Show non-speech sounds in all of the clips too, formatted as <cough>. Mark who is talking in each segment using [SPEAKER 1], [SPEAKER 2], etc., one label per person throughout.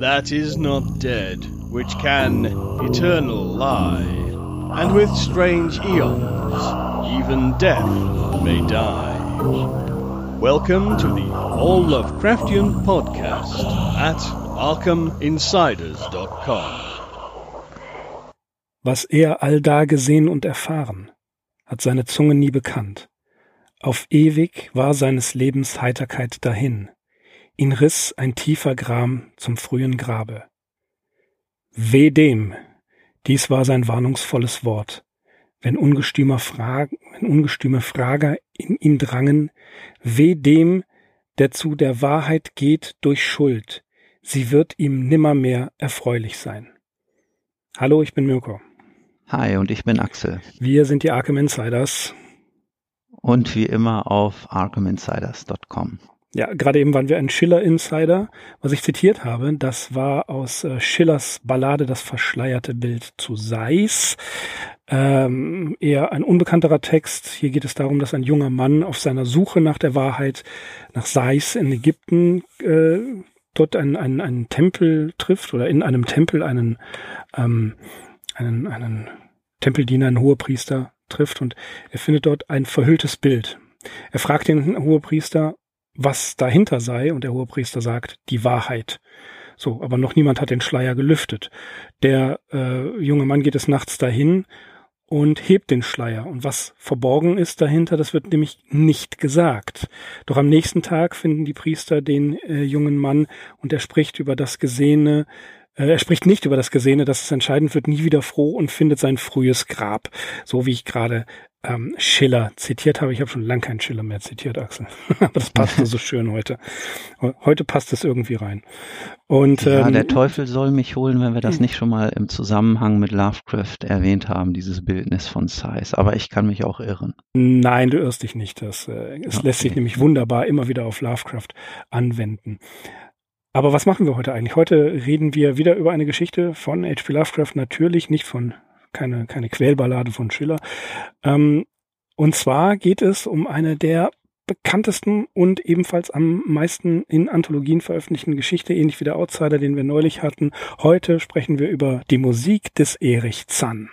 [SPEAKER 1] that is not dead, which can eternal lie, and with strange eons, even death may die. Welcome to the All Lovecraftian Podcast at ArkhamInsiders.com.
[SPEAKER 2] Was er allda gesehen und erfahren, hat seine Zunge nie bekannt. Auf ewig war seines Lebens Heiterkeit dahin. Ihn riss ein tiefer Gram zum frühen Grabe. Weh dem, dies war sein warnungsvolles Wort, wenn ungestümer Fragen, wenn ungestüme Frager in ihn drangen, weh dem, der zu der Wahrheit geht durch Schuld, sie wird ihm nimmermehr erfreulich sein. Hallo, ich bin Mirko.
[SPEAKER 3] Hi, und ich bin Axel.
[SPEAKER 2] Wir sind die Arkham Insiders.
[SPEAKER 3] Und wie immer auf arkhaminsiders.com.
[SPEAKER 2] Ja, gerade eben waren wir ein Schiller Insider. Was ich zitiert habe, das war aus äh, Schillers Ballade Das verschleierte Bild zu Seis. Ähm, eher ein unbekannterer Text. Hier geht es darum, dass ein junger Mann auf seiner Suche nach der Wahrheit nach Seis in Ägypten äh, dort einen, einen, einen Tempel trifft oder in einem Tempel einen, ähm, einen, einen Tempeldiener, einen Hohepriester trifft und er findet dort ein verhülltes Bild. Er fragt den Hohepriester, was dahinter sei und der Hohepriester sagt, die Wahrheit. So, aber noch niemand hat den Schleier gelüftet. Der äh, junge Mann geht es nachts dahin und hebt den Schleier. Und was verborgen ist dahinter, das wird nämlich nicht gesagt. Doch am nächsten Tag finden die Priester den äh, jungen Mann und er spricht über das Gesehene, er spricht nicht über das Gesehene, dass es entscheidend wird, nie wieder froh und findet sein frühes Grab. So wie ich gerade ähm, Schiller zitiert habe. Ich habe schon lange keinen Schiller mehr zitiert, Axel. <laughs> Aber das passte so schön heute. Heute passt es irgendwie rein. Und,
[SPEAKER 3] ja, ähm, der Teufel soll mich holen, wenn wir das nicht schon mal im Zusammenhang mit Lovecraft erwähnt haben, dieses Bildnis von Size. Aber ich kann mich auch irren.
[SPEAKER 2] Nein, du irrst dich nicht. Das, äh, es okay. lässt sich nämlich wunderbar immer wieder auf Lovecraft anwenden. Aber was machen wir heute eigentlich? Heute reden wir wieder über eine Geschichte von H.P. Lovecraft, natürlich nicht von keine, keine Quälballade von Schiller. Ähm, und zwar geht es um eine der bekanntesten und ebenfalls am meisten in Anthologien veröffentlichten Geschichte, ähnlich wie der Outsider, den wir neulich hatten. Heute sprechen wir über die Musik des Erich Zann.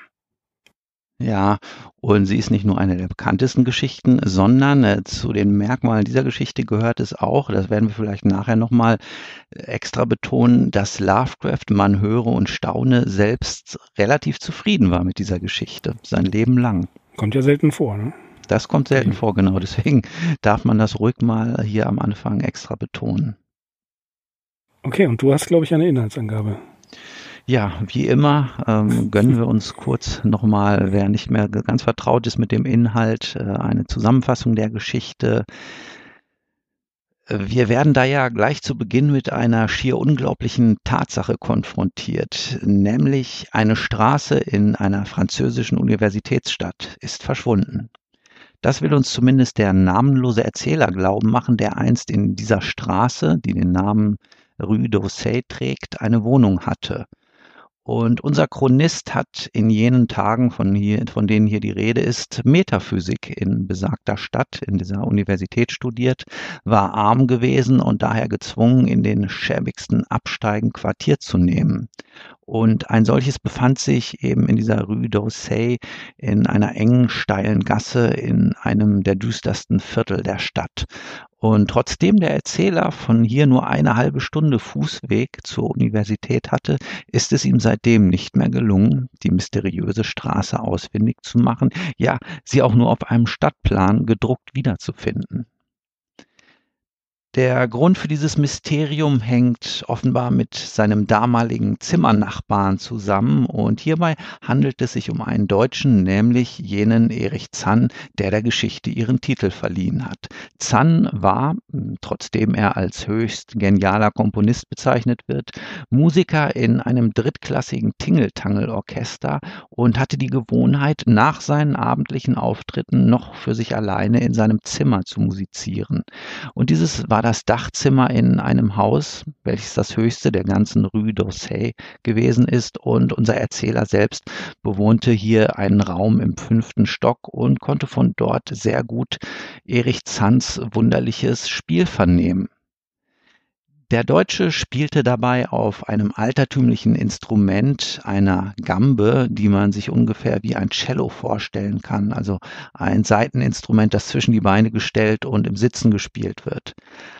[SPEAKER 3] Ja, und sie ist nicht nur eine der bekanntesten Geschichten, sondern äh, zu den Merkmalen dieser Geschichte gehört es auch, das werden wir vielleicht nachher nochmal äh, extra betonen, dass Lovecraft, man höre und staune, selbst relativ zufrieden war mit dieser Geschichte, sein Leben lang.
[SPEAKER 2] Kommt ja selten vor, ne?
[SPEAKER 3] Das kommt selten vor, genau. Deswegen darf man das ruhig mal hier am Anfang extra betonen.
[SPEAKER 2] Okay, und du hast, glaube ich, eine Inhaltsangabe.
[SPEAKER 3] Ja, wie immer ähm, gönnen wir uns kurz nochmal, wer nicht mehr ganz vertraut ist mit dem Inhalt, äh, eine Zusammenfassung der Geschichte. Wir werden da ja gleich zu Beginn mit einer schier unglaublichen Tatsache konfrontiert, nämlich eine Straße in einer französischen Universitätsstadt ist verschwunden. Das will uns zumindest der namenlose Erzähler glauben machen, der einst in dieser Straße, die den Namen Rue d'Orsay trägt, eine Wohnung hatte. Und unser Chronist hat in jenen Tagen, von, hier, von denen hier die Rede ist, Metaphysik in besagter Stadt, in dieser Universität studiert, war arm gewesen und daher gezwungen, in den schäbigsten Absteigen Quartier zu nehmen. Und ein solches befand sich eben in dieser Rue d'Orsay in einer engen, steilen Gasse in einem der düstersten Viertel der Stadt. Und trotzdem der Erzähler von hier nur eine halbe Stunde Fußweg zur Universität hatte, ist es ihm seitdem nicht mehr gelungen, die mysteriöse Straße ausfindig zu machen, ja, sie auch nur auf einem Stadtplan gedruckt wiederzufinden. Der Grund für dieses Mysterium hängt offenbar mit seinem damaligen Zimmernachbarn zusammen und hierbei handelt es sich um einen Deutschen, nämlich jenen Erich Zann, der der Geschichte ihren Titel verliehen hat. Zann war, trotzdem er als höchst genialer Komponist bezeichnet wird, Musiker in einem drittklassigen Tingeltangelorchester und hatte die Gewohnheit, nach seinen abendlichen Auftritten noch für sich alleine in seinem Zimmer zu musizieren. Und dieses war das Dachzimmer in einem Haus, welches das höchste der ganzen Rue d'Orsay gewesen ist. Und unser Erzähler selbst bewohnte hier einen Raum im fünften Stock und konnte von dort sehr gut Erich Zanns wunderliches Spiel vernehmen. Der Deutsche spielte dabei auf einem altertümlichen Instrument einer Gambe, die man sich ungefähr wie ein Cello vorstellen kann, also ein Saiteninstrument, das zwischen die Beine gestellt und im Sitzen gespielt wird.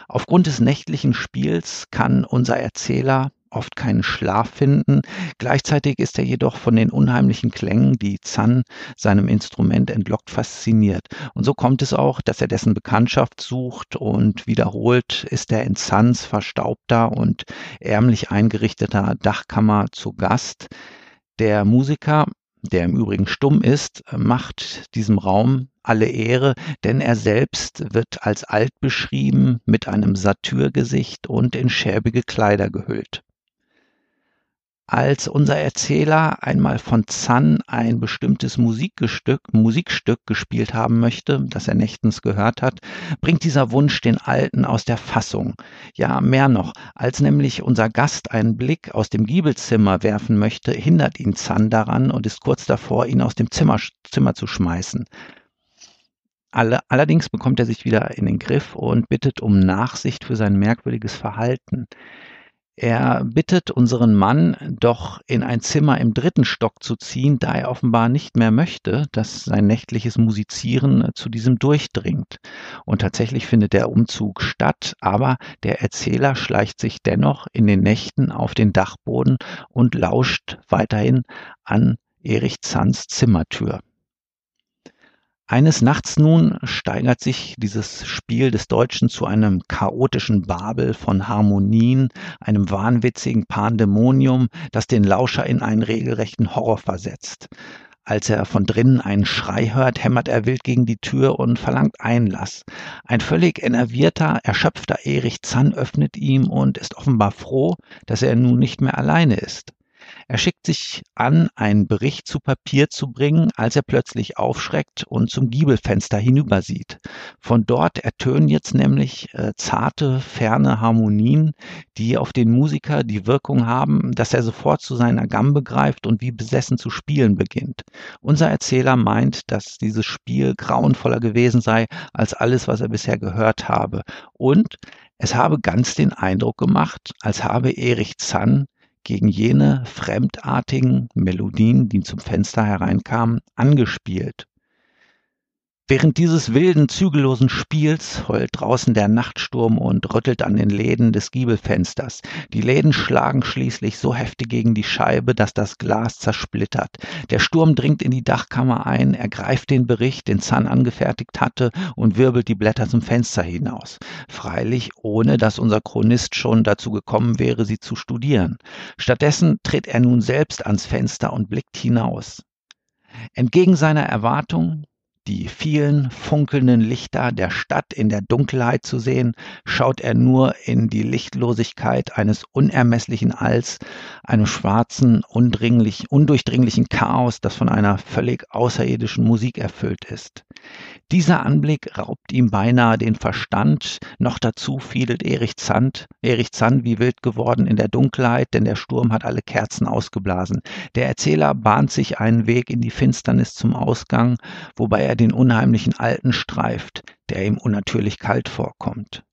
[SPEAKER 3] Aufgrund des nächtlichen Spiels kann unser Erzähler oft keinen Schlaf finden. Gleichzeitig ist er jedoch von den unheimlichen Klängen, die Zan seinem Instrument entlockt, fasziniert. Und so kommt es auch, dass er dessen Bekanntschaft sucht und wiederholt ist er in Zans verstaubter und ärmlich eingerichteter Dachkammer zu Gast. Der Musiker, der im Übrigen stumm ist, macht diesem Raum alle Ehre, denn er selbst wird als alt beschrieben, mit einem Satyrgesicht und in schäbige Kleider gehüllt. Als unser Erzähler einmal von Zan ein bestimmtes Musikstück, Musikstück gespielt haben möchte, das er nächtens gehört hat, bringt dieser Wunsch den Alten aus der Fassung. Ja, mehr noch, als nämlich unser Gast einen Blick aus dem Giebelzimmer werfen möchte, hindert ihn Zan daran und ist kurz davor, ihn aus dem Zimmer, Zimmer zu schmeißen. Alle, allerdings bekommt er sich wieder in den Griff und bittet um Nachsicht für sein merkwürdiges Verhalten. Er bittet unseren Mann, doch in ein Zimmer im dritten Stock zu ziehen, da er offenbar nicht mehr möchte, dass sein nächtliches Musizieren zu diesem durchdringt. Und tatsächlich findet der Umzug statt, aber der Erzähler schleicht sich dennoch in den Nächten auf den Dachboden und lauscht weiterhin an Erich Zands Zimmertür. Eines Nachts nun steigert sich dieses Spiel des Deutschen zu einem chaotischen Babel von Harmonien, einem wahnwitzigen Pandemonium, das den Lauscher in einen regelrechten Horror versetzt. Als er von drinnen einen Schrei hört, hämmert er wild gegen die Tür und verlangt Einlass. Ein völlig enervierter, erschöpfter Erich Zann öffnet ihm und ist offenbar froh, dass er nun nicht mehr alleine ist. Er schickt sich an, einen Bericht zu Papier zu bringen, als er plötzlich aufschreckt und zum Giebelfenster hinübersieht. Von dort ertönen jetzt nämlich äh, zarte, ferne Harmonien, die auf den Musiker die Wirkung haben, dass er sofort zu seiner Gambe greift und wie besessen zu spielen beginnt. Unser Erzähler meint, dass dieses Spiel grauenvoller gewesen sei als alles, was er bisher gehört habe. Und es habe ganz den Eindruck gemacht, als habe Erich Zann gegen jene fremdartigen Melodien, die zum Fenster hereinkamen, angespielt Während dieses wilden, zügellosen Spiels heult draußen der Nachtsturm und rüttelt an den Läden des Giebelfensters. Die Läden schlagen schließlich so heftig gegen die Scheibe, dass das Glas zersplittert. Der Sturm dringt in die Dachkammer ein, ergreift den Bericht, den Zahn angefertigt hatte, und wirbelt die Blätter zum Fenster hinaus. Freilich ohne, dass unser Chronist schon dazu gekommen wäre, sie zu studieren. Stattdessen tritt er nun selbst ans Fenster und blickt hinaus. Entgegen seiner Erwartung die vielen funkelnden Lichter der Stadt in der Dunkelheit zu sehen, schaut er nur in die Lichtlosigkeit eines unermesslichen Alls, einem schwarzen, undringlich, undurchdringlichen Chaos, das von einer völlig außerirdischen Musik erfüllt ist. Dieser Anblick raubt ihm beinahe den Verstand, noch dazu fiedelt Erich Zand, Erich Zand wie wild geworden in der Dunkelheit, denn der Sturm hat alle Kerzen ausgeblasen. Der Erzähler bahnt sich einen Weg in die Finsternis zum Ausgang, wobei er den unheimlichen Alten streift, der ihm unnatürlich kalt vorkommt.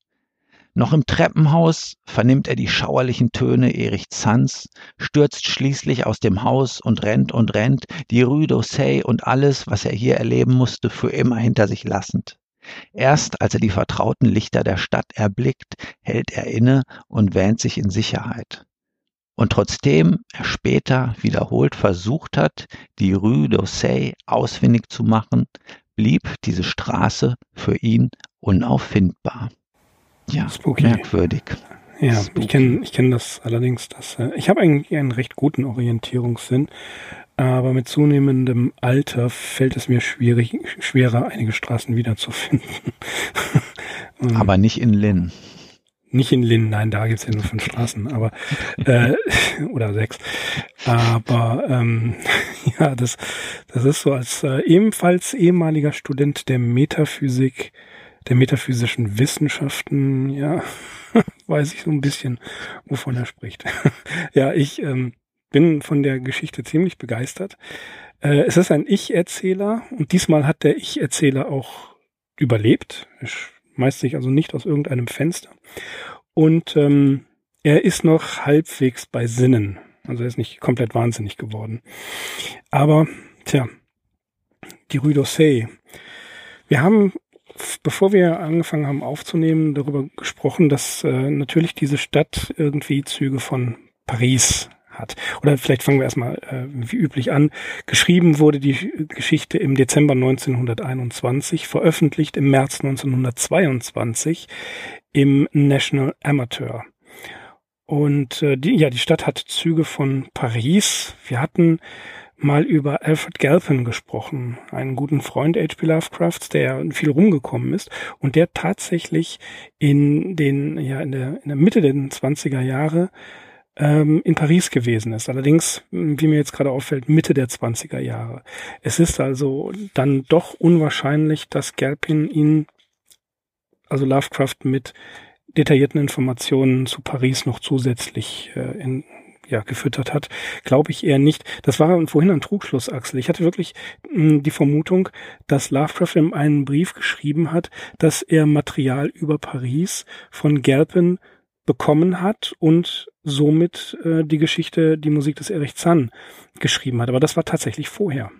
[SPEAKER 3] Noch im Treppenhaus vernimmt er die schauerlichen Töne Erich Zands, stürzt schließlich aus dem Haus und rennt und rennt, die Rue d'Orsay und alles, was er hier erleben musste, für immer hinter sich lassend. Erst als er die vertrauten Lichter der Stadt erblickt, hält er inne und wähnt sich in Sicherheit. Und trotzdem er später wiederholt versucht hat, die Rue d'Orsay ausfindig zu machen, blieb diese Straße für ihn unauffindbar.
[SPEAKER 2] Ja, Spooky.
[SPEAKER 3] merkwürdig.
[SPEAKER 2] Ja, Spooky. ich kenne ich kenn das allerdings. Dass, äh, ich habe eigentlich einen recht guten Orientierungssinn, aber mit zunehmendem Alter fällt es mir schwierig, schwerer, einige Straßen wiederzufinden. <laughs>
[SPEAKER 3] aber nicht in Linn.
[SPEAKER 2] Nicht in Linn, nein, da gibt's ja nur fünf Straßen, aber äh, <laughs> oder sechs. Aber ähm, <laughs> ja, das, das ist so als äh, ebenfalls ehemaliger Student der Metaphysik der metaphysischen Wissenschaften, ja, <laughs> weiß ich so ein bisschen, wovon er spricht. ja, ich ähm, bin von der Geschichte ziemlich begeistert. Äh, es ist ein Ich-Erzähler und diesmal hat der Ich-Erzähler auch überlebt. Er schmeißt sich also nicht aus irgendeinem Fenster. Und ähm, er ist noch halbwegs bei Sinnen. Also er ist nicht komplett wahnsinnig geworden. Aber, tja, die Rue d'Orsay. Wir haben, bevor wir angefangen haben aufzunehmen, darüber gesprochen, dass äh, natürlich diese Stadt irgendwie Züge von Paris hat. Oder vielleicht fangen wir erstmal äh, wie üblich an. Geschrieben wurde die Geschichte im Dezember 1921, veröffentlicht im März 1922 im National Amateur. Und äh, die, ja, die Stadt hat Züge von Paris. Wir hatten mal über Alfred Galpin gesprochen, einen guten Freund H.P. Lovecrafts, der viel rumgekommen ist und der tatsächlich in den, ja, in der, in der Mitte der 20er Jahre ähm, in Paris gewesen ist. Allerdings, wie mir jetzt gerade auffällt, Mitte der 20er Jahre. Es ist also dann doch unwahrscheinlich, dass Galpin ihn, also Lovecraft mit detaillierten Informationen zu Paris noch zusätzlich äh, in, ja, gefüttert hat, glaube ich eher nicht. Das war vorhin ein Trugschluss, Axel. Ich hatte wirklich mh, hm, die Vermutung, dass Lovecraft in einen Brief geschrieben hat, dass er Material über Paris von Galpin bekommen hat und somit äh, die Geschichte, die Musik des Erich Zahn geschrieben hat. Aber das war tatsächlich vorher.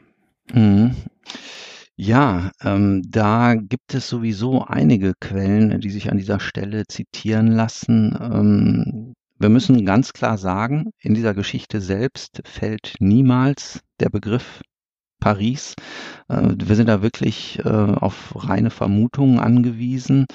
[SPEAKER 3] Mhm. Ja, ähm, da gibt es sowieso einige Quellen, die sich an dieser Stelle zitieren lassen. Ähm, wir müssen ganz klar sagen, in dieser Geschichte selbst fällt niemals der Begriff Paris. Äh, wir sind da wirklich äh, auf reine Vermutungen angewiesen.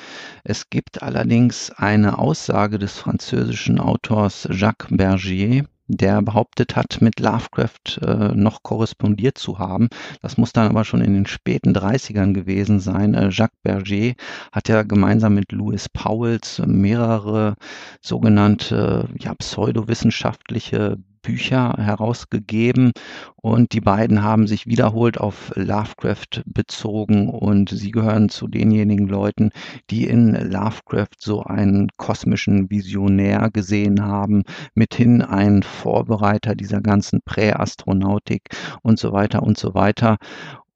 [SPEAKER 3] Es gibt allerdings eine Aussage des französischen Autors Jacques Bergier, der behauptet hat, mit Lovecraft äh, noch korrespondiert zu haben. Das muss dann aber schon in den späten 30ern gewesen sein. Jacques Berger hat ja gemeinsam mit Louis Powells mehrere sogenannte ja, pseudowissenschaftliche Bücher herausgegeben und die beiden haben sich wiederholt auf Lovecraft bezogen und sie gehören zu denjenigen Leuten, die in Lovecraft so einen kosmischen Visionär gesehen haben, mithin ein Vorbereiter dieser ganzen Präastronautik und so weiter und so weiter.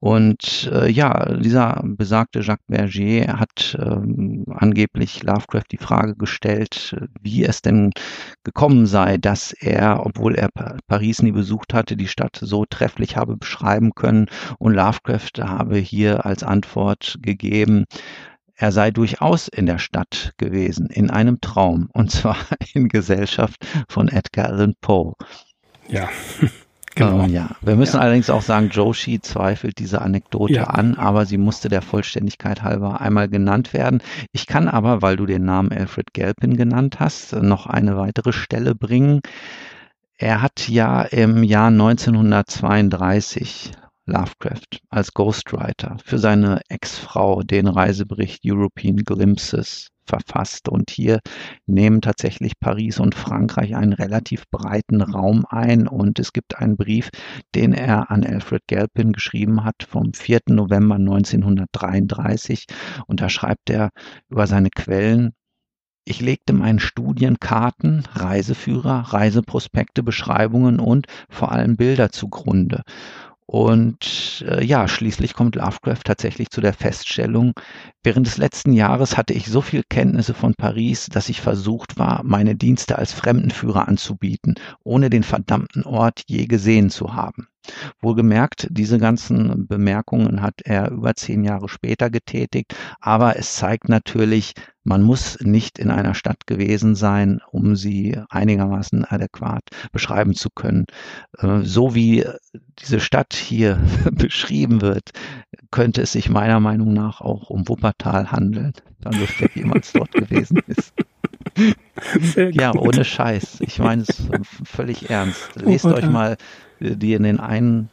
[SPEAKER 3] Und äh, ja, dieser besagte Jacques Berger hat ähm, angeblich Lovecraft die Frage gestellt, wie es denn gekommen sei, dass er, obwohl er Paris nie besucht hatte, die Stadt so trefflich habe beschreiben können. Und Lovecraft habe hier als Antwort gegeben, er sei durchaus in der Stadt gewesen, in einem Traum, und <laughs> zwar in Gesellschaft von Edgar Allan Poe.
[SPEAKER 2] Ja.
[SPEAKER 3] Genau. Ähm, ja, wir müssen ja. allerdings auch sagen, Joshi zweifelt diese Anekdote ja. an, aber sie musste der Vollständigkeit halber einmal genannt werden. Ich kann aber, weil du den Namen Alfred Galpin genannt hast, noch eine weitere Stelle bringen. Er hat ja im Jahr 1932 Lovecraft als Ghostwriter für seine Ex-Frau den Reisebericht European Glimpses verfasst. Und hier nehmen tatsächlich Paris und Frankreich einen relativ breiten Raum ein. Und es gibt einen Brief, den er an Alfred Galpin geschrieben hat vom 4. November 1933. Und da schreibt er über seine Quellen, ich legte meinen Studienkarten, Reiseführer, Reiseprospekte, Beschreibungen und vor allem Bilder zugrunde. Und äh, ja, schließlich kommt Lovecraft tatsächlich zu der Feststellung, während des letzten Jahres hatte ich so viel Kenntnisse von Paris, dass ich versucht war, meine Dienste als Fremdenführer anzubieten, ohne den verdammten Ort je gesehen zu haben. Wohlgemerkt, diese ganzen Bemerkungen hat er über zehn Jahre später getätigt, aber es zeigt natürlich, man muss nicht in einer Stadt gewesen sein, um sie einigermaßen adäquat beschreiben zu können. Äh, so wie diese Stadt hier <laughs> beschrieben wird, könnte es sich meiner Meinung nach auch um Wuppertal handeln, da Lübeck jemals dort gewesen ist. ja, ohne Scheiß. Ich meine es völlig ernst. Lest euch mal die in den einen,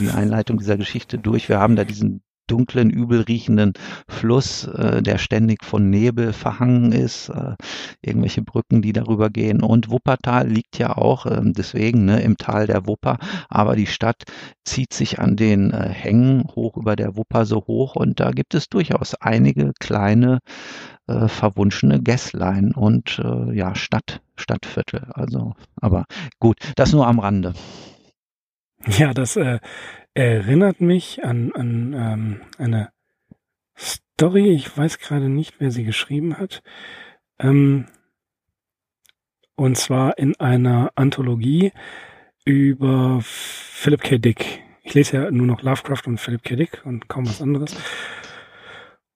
[SPEAKER 3] die Einleitung dieser Geschichte durch. Wir haben da diesen dunklen, übel riechenden Fluss, äh, der ständig von Nebel verhangen ist, äh, irgendwelche Brücken, die darüber gehen. Und Wuppertal liegt ja auch äh, deswegen ne, im Tal der Wupper, aber die Stadt zieht sich an den äh, Hängen hoch über der Wupper so hoch und da gibt es durchaus einige kleine äh, verwunschene Gässlein und äh, ja Stadt Stadtviertel. Also, aber gut, das nur am Rande.
[SPEAKER 2] Ja, das äh, erinnert mich an, an ähm, eine Story. Ich weiß gerade nicht, wer sie geschrieben hat. Ähm, Und zwar in einer Anthologie über Philip K. Dick. Ich lese ja nur noch Lovecraft und Philip K. Dick und kaum was anderes.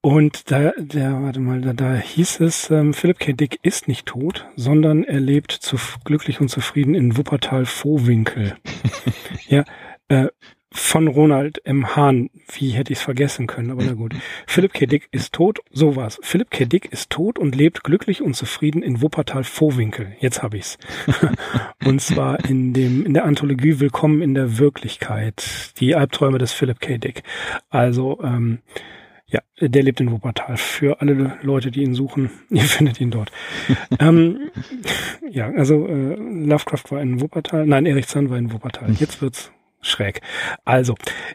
[SPEAKER 2] Und da, der, warte mal, da, da hieß es, ähm, Philip K. Dick ist nicht tot, sondern er lebt zu, glücklich und zufrieden in Wuppertal-Vohwinkel. <laughs> ja, äh, von Ronald M. Hahn. Wie hätte ich es vergessen können, aber na gut. Philipp K. Dick ist tot, so war's. Philipp K. Dick ist tot und lebt glücklich und zufrieden in Wuppertal-Vohwinkel. Jetzt hab ich's. <laughs> und zwar in dem, in der Anthologie Willkommen in der Wirklichkeit. Die Albträume des Philipp K. Dick. Also, ähm, ja, der lebt in Wuppertal. Für alle Leute, die ihn suchen, <laughs> ihr findet ihn dort. ähm, ja, also äh, Lovecraft war in Wuppertal. Nein, Erich Zahn war in Wuppertal. Jetzt wird's schräg. Also,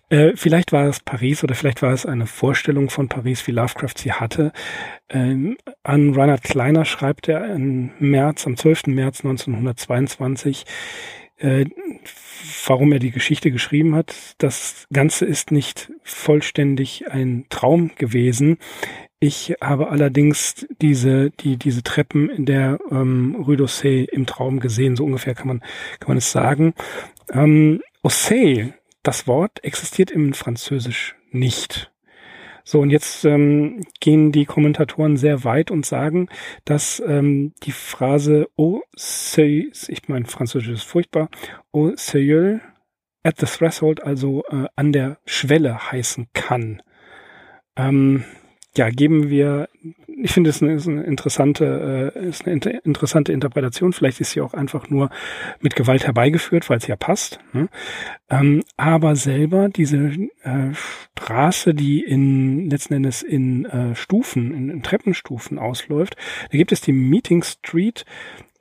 [SPEAKER 2] äh, vielleicht war es Paris oder vielleicht war es eine Vorstellung von Paris, wie Lovecraft sie hatte. Ähm, an Reinhard Kleiner schreibt er im März, am 12. März 1922, äh, warum er die Geschichte geschrieben hat. Das Ganze ist nicht vollständig ein Traum gewesen. Ich habe allerdings diese, die, diese Treppen in der ähm, Rue d'Ossé im Traum gesehen. So ungefähr kann man, kann man es sagen. Ähm, Ossé, das Wort existiert im Französisch nicht. So, und jetzt ähm, gehen die Kommentatoren sehr weit und sagen, dass ähm, die Phrase au seuil, ich meine, Französisch ist furchtbar, au seuil at the threshold, also äh, an der Schwelle heißen kann. Ähm, ja, geben wir, ich finde es eine, ist eine interessante, äh, ist eine inter interessante Interpretation. Vielleicht ist sie auch einfach nur mit Gewalt herbeigeführt, weil es ja passt. Ne? Ähm, aber selber diese äh, Straße, die in letzten Endes in äh, Stufen, in, in Treppenstufen ausläuft, da gibt es die Meeting Street,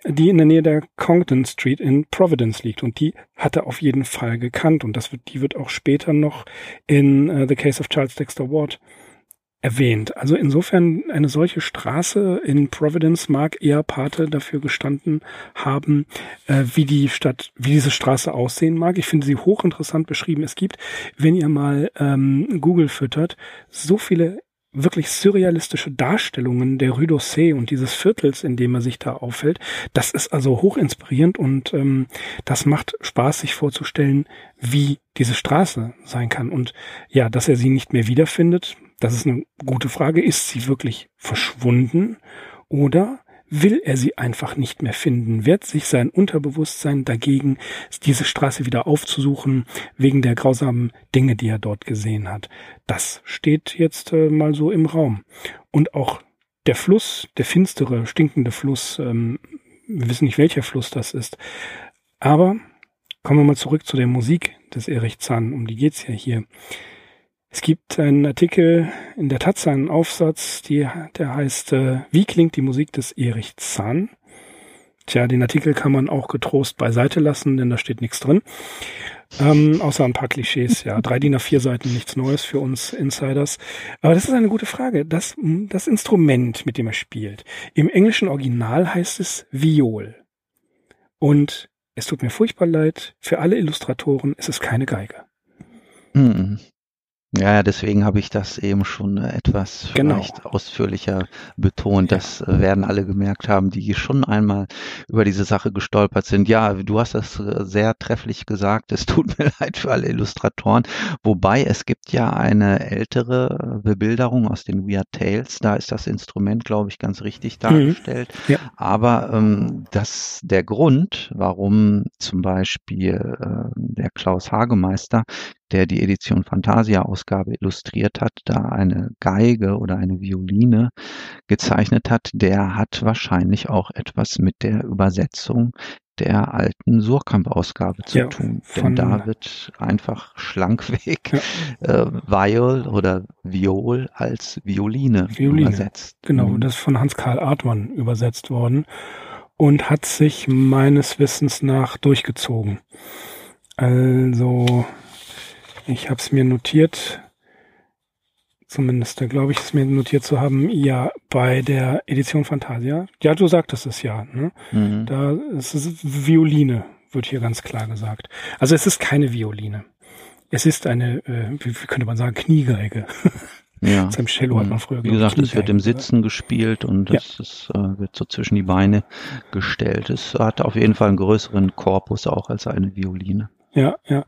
[SPEAKER 2] die in der Nähe der Congdon Street in Providence liegt. Und die hat er auf jeden Fall gekannt. Und das wird, die wird auch später noch in uh, The Case of Charles Dexter Ward erwähnt. Also insofern eine solche Straße in Providence mag eher Pate dafür gestanden haben, äh, wie die Stadt, wie diese Straße aussehen mag. Ich finde sie hochinteressant beschrieben. Es gibt, wenn ihr mal ähm, Google füttert, so viele wirklich surrealistische Darstellungen der Rue d'Ossé und dieses Viertels, in dem er sich da aufhält. Das ist also hochinspirierend und ähm, das macht Spaß, sich vorzustellen, wie diese Straße sein kann. Und ja, dass er sie nicht mehr wiederfindet, das ist eine gute Frage. Ist sie wirklich verschwunden oder will er sie einfach nicht mehr finden? Wird sich sein Unterbewusstsein dagegen, diese Straße wieder aufzusuchen, wegen der grausamen Dinge, die er dort gesehen hat? Das steht jetzt äh, mal so im Raum. Und auch der Fluss, der finstere, stinkende Fluss, ähm, wir wissen nicht, welcher Fluss das ist. Aber kommen wir mal zurück zu der Musik des Erich Zahn, um die geht's ja hier. Es gibt einen Artikel in der Taz, einen Aufsatz, die, der heißt äh, Wie klingt die Musik des Erich Zahn? Tja, den Artikel kann man auch getrost beiseite lassen, denn da steht nichts drin. Ähm, außer ein paar Klischees, ja. <laughs> Drei DIN A4 Seiten, nichts Neues für uns Insiders. Aber das ist eine gute Frage. Das, das Instrument, mit dem er spielt. Im englischen Original heißt es Viol. Und es tut mir furchtbar leid, für alle Illustratoren ist es keine Geige.
[SPEAKER 3] Mhm. Ja, deswegen habe ich das eben schon äh, etwas
[SPEAKER 2] Genau.
[SPEAKER 3] vielleicht ausführlicher betont.
[SPEAKER 2] Ja.
[SPEAKER 3] Das äh, werden alle gemerkt haben, die schon einmal über diese Sache gestolpert sind. Ja, du hast das äh, sehr trefflich gesagt. Es tut <laughs> mir leid für alle Illustratoren. Wobei es gibt ja eine ältere Bebilderung aus den Weird Tales. Da ist das Instrument, glaube ich, ganz richtig dargestellt.
[SPEAKER 2] Ja.
[SPEAKER 3] Aber ähm, das, der Grund, warum zum Beispiel äh, der Klaus Hagemeister der die Edition Fantasia Ausgabe illustriert hat, da eine Geige oder eine Violine gezeichnet hat, der hat wahrscheinlich auch etwas mit der Übersetzung der alten Surkamp-Ausgabe zu
[SPEAKER 2] Ja,
[SPEAKER 3] tun. Denn da wird einfach schlankweg <laughs>
[SPEAKER 2] Ja.
[SPEAKER 3] äh, Viol oder Viol als Violine,
[SPEAKER 2] Violine,
[SPEAKER 3] übersetzt.
[SPEAKER 2] Genau,
[SPEAKER 3] Mhm.
[SPEAKER 2] das ist von Hans-Karl Artmann übersetzt worden und hat sich meines Wissens nach durchgezogen. Also, ich habe es mir notiert, zumindest da glaube ich es mir notiert zu haben, ja, bei der Edition Fantasia. Ja, du sagtest es ja, ne?
[SPEAKER 3] Mhm.
[SPEAKER 2] Da ist es Violine, wird hier ganz klar gesagt. Also es ist keine Violine. Es ist eine, äh, wie, wie könnte man sagen, Kniegeige. <laughs>
[SPEAKER 3] Ja.
[SPEAKER 2] Seinem Cello hat man früher
[SPEAKER 3] Wie gesagt, es wird im Sitzen gespielt und es ja. ist, äh, wird so zwischen die Beine gestellt. Es hat auf jeden Fall einen größeren Korpus auch als eine Violine.
[SPEAKER 2] Ja, ja.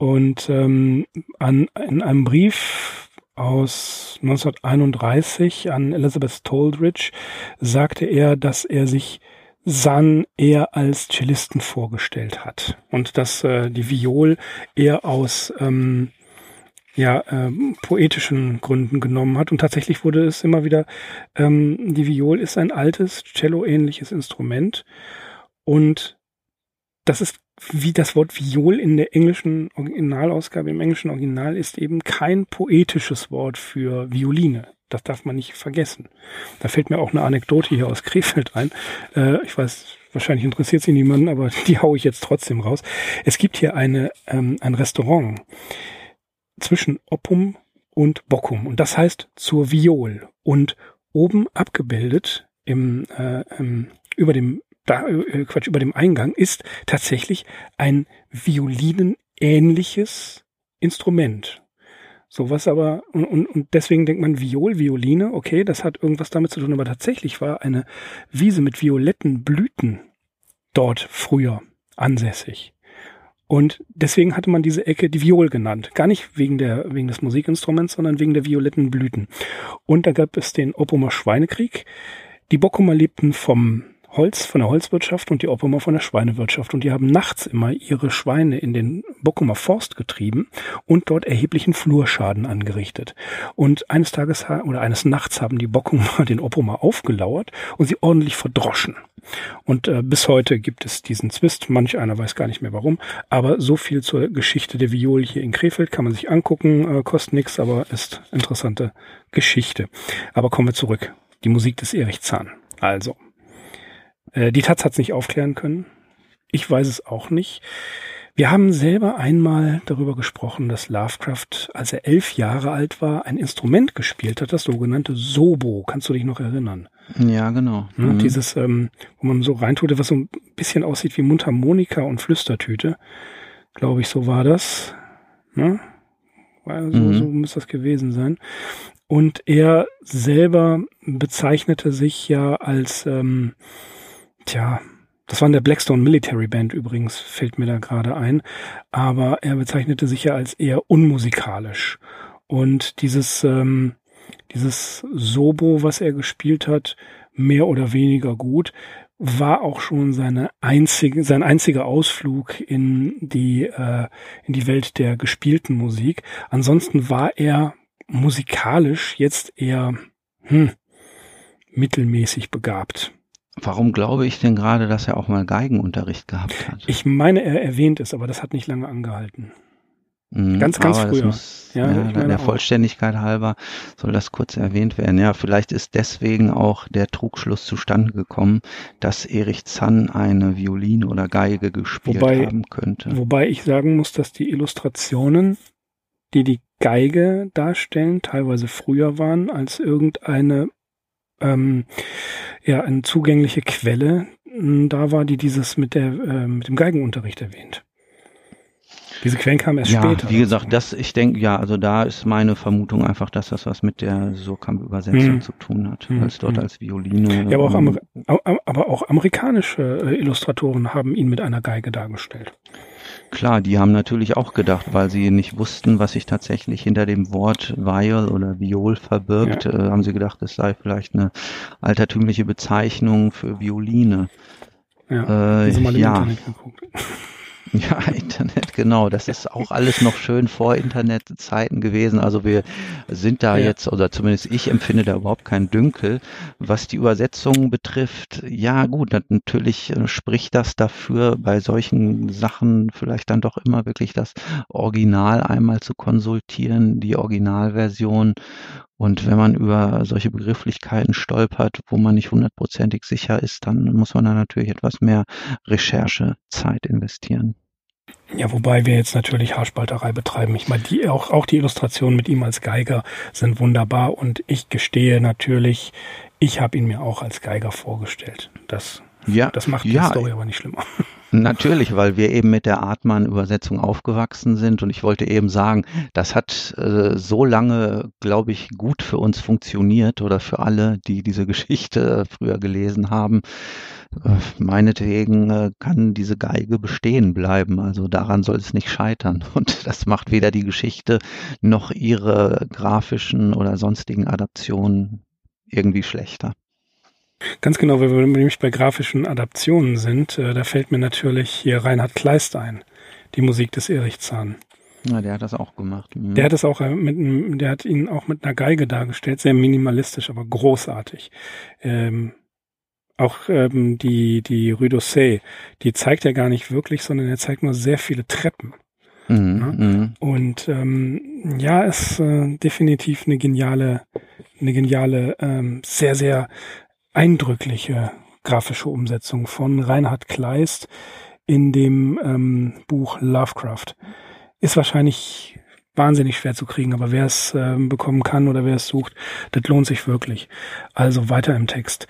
[SPEAKER 2] Und ähm, an, in einem Brief aus 1931 an Elizabeth Toldridge sagte er, dass er sich San eher als Cellisten vorgestellt hat und dass äh, die Viol eher aus ähm, ja, ähm, poetischen Gründen genommen hat. Und tatsächlich wurde es immer wieder, ähm, die Viol ist ein altes, Cello-ähnliches Instrument. Und das ist wie das Wort Viol in der englischen Originalausgabe, im englischen Original ist eben kein poetisches Wort für Violine. Das darf man nicht vergessen. Da fällt mir auch eine Anekdote hier aus Krefeld ein. Äh, ich weiß, wahrscheinlich interessiert sie niemanden, aber <laughs> die haue ich jetzt trotzdem raus. Es gibt hier eine, ähm, ein Restaurant zwischen Oppum und Bockum. Und das heißt zur Viol. Und oben abgebildet im, äh, im über dem da, äh, Quatsch, über dem Eingang ist tatsächlich ein violinenähnliches Instrument. Sowas aber, und, und, und deswegen denkt man Viol, Violine, okay, das hat irgendwas damit zu tun, aber tatsächlich war eine Wiese mit violetten Blüten dort früher ansässig. Und deswegen hatte man diese Ecke die Viol genannt. Gar nicht wegen der, wegen des Musikinstruments, sondern wegen der violetten Blüten. Und da gab es den Oppumer Schweinekrieg. Die Bockumer lebten vom Holz von der Holzwirtschaft und die Oppumer von der Schweinewirtschaft. Und die haben nachts immer ihre Schweine in den Bockumer Forst getrieben und dort erheblichen Flurschaden angerichtet. Und eines Tages oder eines Nachts haben die Bockumer <laughs> den Oppumer aufgelauert und sie ordentlich verdroschen. Und äh, bis heute gibt es diesen Zwist. Manch einer weiß gar nicht mehr warum. Aber so viel zur Geschichte der Viol hier in Krefeld kann man sich angucken. Äh, kostet nichts, aber ist interessante Geschichte. Aber kommen wir zurück. Die Musik des Erich Zahn. Also, äh, die Taz hat es nicht aufklären können. Ich weiß es auch nicht. Wir haben selber einmal darüber gesprochen, dass Lovecraft, als er elf Jahre alt war, ein Instrument gespielt hat, das sogenannte Sobo. Kannst du dich noch erinnern?
[SPEAKER 3] Ja, genau.
[SPEAKER 2] Ja, mhm. Dieses, ähm, wo man so reintut, was so ein bisschen aussieht wie Mundharmonika und Flüstertüte. Glaube ich, so war das. Ja? Also, mhm. So muss das gewesen sein. Und er selber bezeichnete sich ja als ähm, Tja, das war in der Blackstone Military Band übrigens, fällt mir da gerade ein. Aber er bezeichnete sich ja als eher unmusikalisch. Und dieses, ähm, dieses Sobo, was er gespielt hat, mehr oder weniger gut, war auch schon seine einzige, sein einziger Ausflug in die, äh, in die Welt der gespielten Musik. Ansonsten war er musikalisch jetzt eher hm, mittelmäßig begabt.
[SPEAKER 3] Warum glaube ich denn gerade, dass er auch mal Geigenunterricht gehabt hat?
[SPEAKER 2] Ich meine, er erwähnt es, aber das hat nicht lange angehalten. Mhm, ganz, ganz früher.
[SPEAKER 3] Muss, ja, ja der Vollständigkeit halber soll das kurz erwähnt werden. Ja, vielleicht ist deswegen auch der Trugschluss zustande gekommen, dass Erich Zann eine Violine oder Geige gespielt wobei, haben könnte.
[SPEAKER 2] Wobei ich sagen muss, dass die Illustrationen, die die Geige darstellen, teilweise früher waren als irgendeine ähm, ja eine zugängliche Quelle. Hm, da war die dieses mit der äh, mit dem Geigenunterricht erwähnt. Diese Quellen kamen erst
[SPEAKER 3] ja,
[SPEAKER 2] später.
[SPEAKER 3] Wie gesagt, das, ich denke, ja, also da ist meine Vermutung einfach, dass das was mit der Surkamp-Übersetzung hm. zu tun hat, hm. es dort hm. als Violine.
[SPEAKER 2] Ja, aber auch, Amer aber auch amerikanische äh, Illustratoren haben ihn mit einer Geige dargestellt.
[SPEAKER 3] Klar, die haben natürlich auch gedacht, weil sie nicht wussten, was sich tatsächlich hinter dem Wort Viol oder Viol verbirgt, ja. äh, haben sie gedacht, es sei vielleicht eine altertümliche Bezeichnung für Violine.
[SPEAKER 2] Ja, äh, ja. <laughs>
[SPEAKER 3] Ja, Internet, genau. Das ist auch alles noch schön vor Internetzeiten gewesen. Also wir sind da ja. jetzt, oder zumindest ich empfinde da überhaupt kein Dünkel. Was die Übersetzung betrifft, ja gut, natürlich äh, spricht das dafür, bei solchen Sachen vielleicht dann doch immer wirklich das Original einmal zu konsultieren, die Originalversion und wenn man über solche Begrifflichkeiten stolpert, wo man nicht hundertprozentig sicher ist, dann muss man da natürlich etwas mehr Recherchezeit investieren.
[SPEAKER 2] Ja, wobei wir jetzt natürlich Haarspalterei betreiben. Ich meine, die, auch, auch die Illustrationen mit ihm als Geiger sind wunderbar und ich gestehe natürlich, ich habe ihn mir auch als Geiger vorgestellt. Das
[SPEAKER 3] Ja,
[SPEAKER 2] das macht
[SPEAKER 3] ja,
[SPEAKER 2] die Story aber nicht schlimmer. <laughs>
[SPEAKER 3] Natürlich, weil wir eben mit der Artmann-Übersetzung aufgewachsen sind und ich wollte eben sagen, das hat äh, so lange, glaube ich, gut für uns funktioniert oder für alle, die diese Geschichte früher gelesen haben. Äh, meinetwegen äh, kann diese Geige bestehen bleiben, also daran soll es nicht scheitern <laughs> und das macht weder die Geschichte noch ihre grafischen oder sonstigen Adaptionen irgendwie schlechter.
[SPEAKER 2] Ganz genau, weil wir nämlich bei grafischen Adaptionen sind, äh, da fällt mir natürlich hier Reinhard Kleist ein, die Musik des Erich Zahn.
[SPEAKER 3] Ja, der hat das auch gemacht.
[SPEAKER 2] Mhm. Der hat es auch äh, mit, der hat ihn auch mit einer Geige dargestellt, sehr minimalistisch, aber großartig. Ähm, auch ähm, die, die Rue d'Orsay, die zeigt er gar nicht wirklich, sondern er zeigt nur sehr viele Treppen. Mhm, ja? Mhm. Und ähm, ja, ist äh, definitiv eine geniale, eine geniale, ähm, sehr, sehr eindrückliche grafische Umsetzung von Reinhard Kleist in dem ähm, Buch Lovecraft. Ist wahrscheinlich wahnsinnig schwer zu kriegen, aber wer es äh, bekommen kann oder wer es sucht, das lohnt sich wirklich. Also weiter im Text.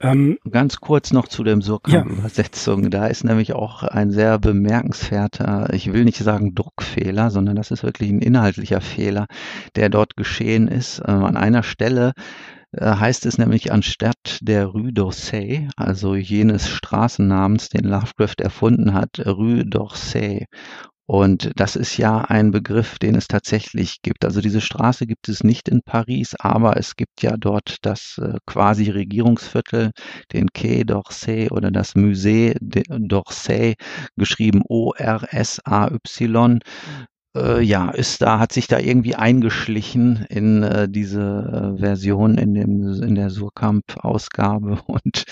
[SPEAKER 3] Ähm, Ganz kurz noch zu dem Surkamp-Übersetzung. Ja. Da ist nämlich auch ein sehr bemerkenswerter, ich will nicht sagen Druckfehler, sondern das ist wirklich ein inhaltlicher Fehler, der dort geschehen ist. Ähm, an einer Stelle heißt es nämlich anstatt der Rue d'Orsay, also jenes Straßennamens, den Lovecraft erfunden hat, Rue d'Orsay. Und das ist ja ein Begriff, den es tatsächlich gibt. Also diese Straße gibt es nicht in Paris, aber es gibt ja dort das äh, quasi Regierungsviertel, den Quai d'Orsay oder das Musée d'Orsay, geschrieben O-R-S-A-Y äh, ja, ist da, hat sich da irgendwie eingeschlichen in äh, diese äh, Version in dem in der Surkamp-Ausgabe <laughs> und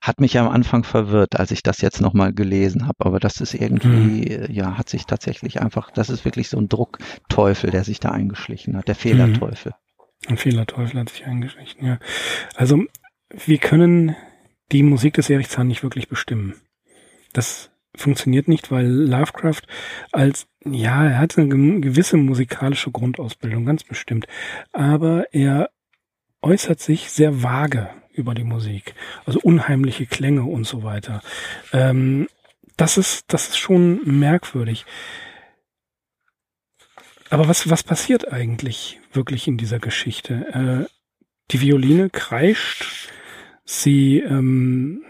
[SPEAKER 3] hat mich am Anfang verwirrt, als ich das jetzt nochmal gelesen habe. Aber das ist irgendwie, mhm. ja, hat sich tatsächlich einfach, das ist wirklich so ein Druckteufel, der sich da eingeschlichen hat, der Fehlerteufel.
[SPEAKER 2] Mhm. Ein Fehlerteufel hat sich eingeschlichen, ja. Also wir können die Musik des Erich Zahn nicht wirklich bestimmen. Das funktioniert nicht, weil Lovecraft als, ja, er hat eine gewisse musikalische Grundausbildung, ganz bestimmt. Aber er äußert sich sehr vage über die Musik. Also unheimliche Klänge und so weiter. Ähm, das ist, das ist schon merkwürdig. Aber was, was passiert eigentlich wirklich in dieser Geschichte? Äh, die Violine kreischt, sie, ähm,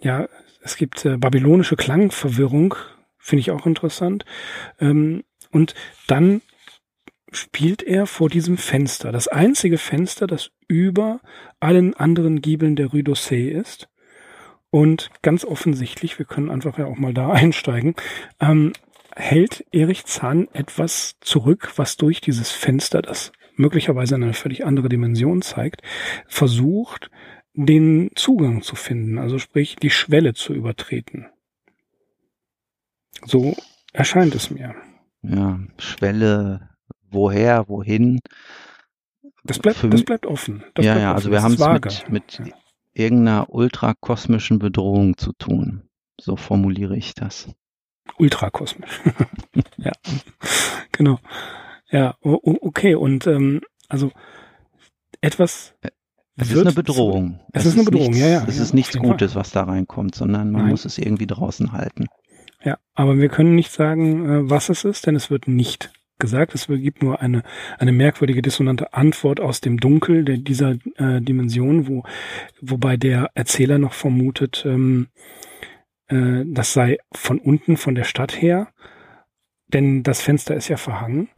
[SPEAKER 2] ja, es gibt äh, babylonische Klangverwirrung, finde ich auch interessant. Ähm, und dann spielt er vor diesem Fenster. Das einzige Fenster, das über allen anderen Giebeln der Rue d'Orsay ist. Und ganz offensichtlich, wir können einfach ja auch mal da <laughs> einsteigen, ähm, hält Erich Zahn etwas zurück, was durch dieses Fenster, das möglicherweise eine völlig andere Dimension zeigt, versucht, den Zugang zu finden, also sprich die Schwelle zu übertreten. So erscheint es mir.
[SPEAKER 3] Ja, Schwelle, woher, wohin?
[SPEAKER 2] Das bleibt, Für, das bleibt offen. Das
[SPEAKER 3] ja,
[SPEAKER 2] bleibt
[SPEAKER 3] ja,
[SPEAKER 2] offen.
[SPEAKER 3] also wir haben es mit, mit ja. irgendeiner ultrakosmischen Bedrohung zu tun. So formuliere ich das.
[SPEAKER 2] Ultrakosmisch. <laughs> ja, genau. Ja, okay. Und ähm, also etwas
[SPEAKER 3] es ist eine Bedrohung.
[SPEAKER 2] Es, es ist eine Bedrohung,
[SPEAKER 3] nichts,
[SPEAKER 2] ja, ja.
[SPEAKER 3] Es
[SPEAKER 2] ja,
[SPEAKER 3] ist nichts Gutes, Fall. was da reinkommt, sondern man
[SPEAKER 2] Nein.
[SPEAKER 3] muss es irgendwie draußen halten.
[SPEAKER 2] Ja, aber wir können nicht sagen, äh, was es ist, denn es wird nicht gesagt. Es gibt nur eine, eine merkwürdige, dissonante Antwort aus dem Dunkel der, dieser äh, Dimension, wo, wobei der Erzähler noch vermutet, ähm, äh, das sei von unten, von der Stadt her, denn das Fenster ist ja verhangen.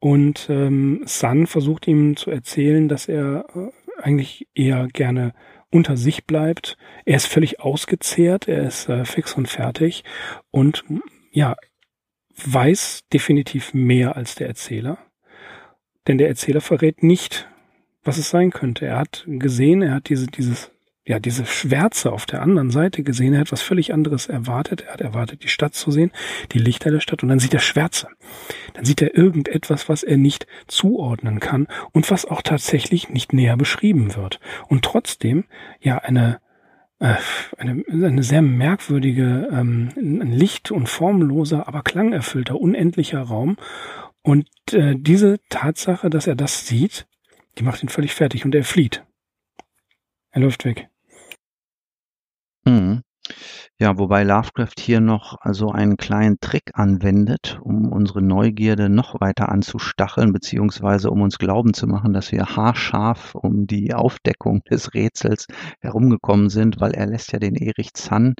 [SPEAKER 2] Und ähm, Sun versucht ihm zu erzählen, dass er äh, eigentlich eher gerne unter sich bleibt. Er ist völlig ausgezehrt, er ist äh, fix und fertig und ja, weiß definitiv mehr als der Erzähler. Denn der Erzähler verrät nicht, was es sein könnte. Er hat gesehen, er hat diese, dieses ja, diese Schwärze auf der anderen Seite gesehen. Er hat was völlig anderes erwartet. Er hat erwartet, die Stadt zu sehen, die Lichter der Stadt, und dann sieht er Schwärze. Dann sieht er irgendetwas, was er nicht zuordnen kann und was auch tatsächlich nicht näher beschrieben wird. Und trotzdem, ja, eine, äh, eine, eine sehr merkwürdige, ähm, ein licht- und formloser, aber klangerfüllter, unendlicher Raum. Und äh, diese Tatsache, dass er das sieht, die macht ihn völlig fertig und er flieht. Er läuft weg.
[SPEAKER 3] Mhm. Ja, wobei Lovecraft hier noch also einen kleinen Trick anwendet, um unsere Neugierde noch weiter anzustacheln, beziehungsweise um uns glauben zu machen, dass wir haarscharf um die Aufdeckung des Rätsels herumgekommen sind, weil er lässt ja den Erich Zann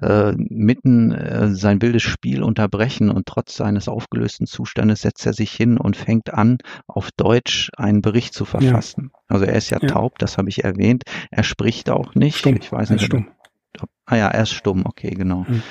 [SPEAKER 3] äh, mitten äh, sein wildes Spiel unterbrechen und trotz seines aufgelösten Zustandes setzt er sich hin und fängt an, auf Deutsch einen Bericht zu verfassen. Ja. Also er ist ja, ja, taub, das habe ich erwähnt. Er spricht auch nicht.
[SPEAKER 2] Stumm.
[SPEAKER 3] Ich weiß nicht.
[SPEAKER 2] Stumm.
[SPEAKER 3] Ah ja, er ist stumm, okay, genau. Mhm.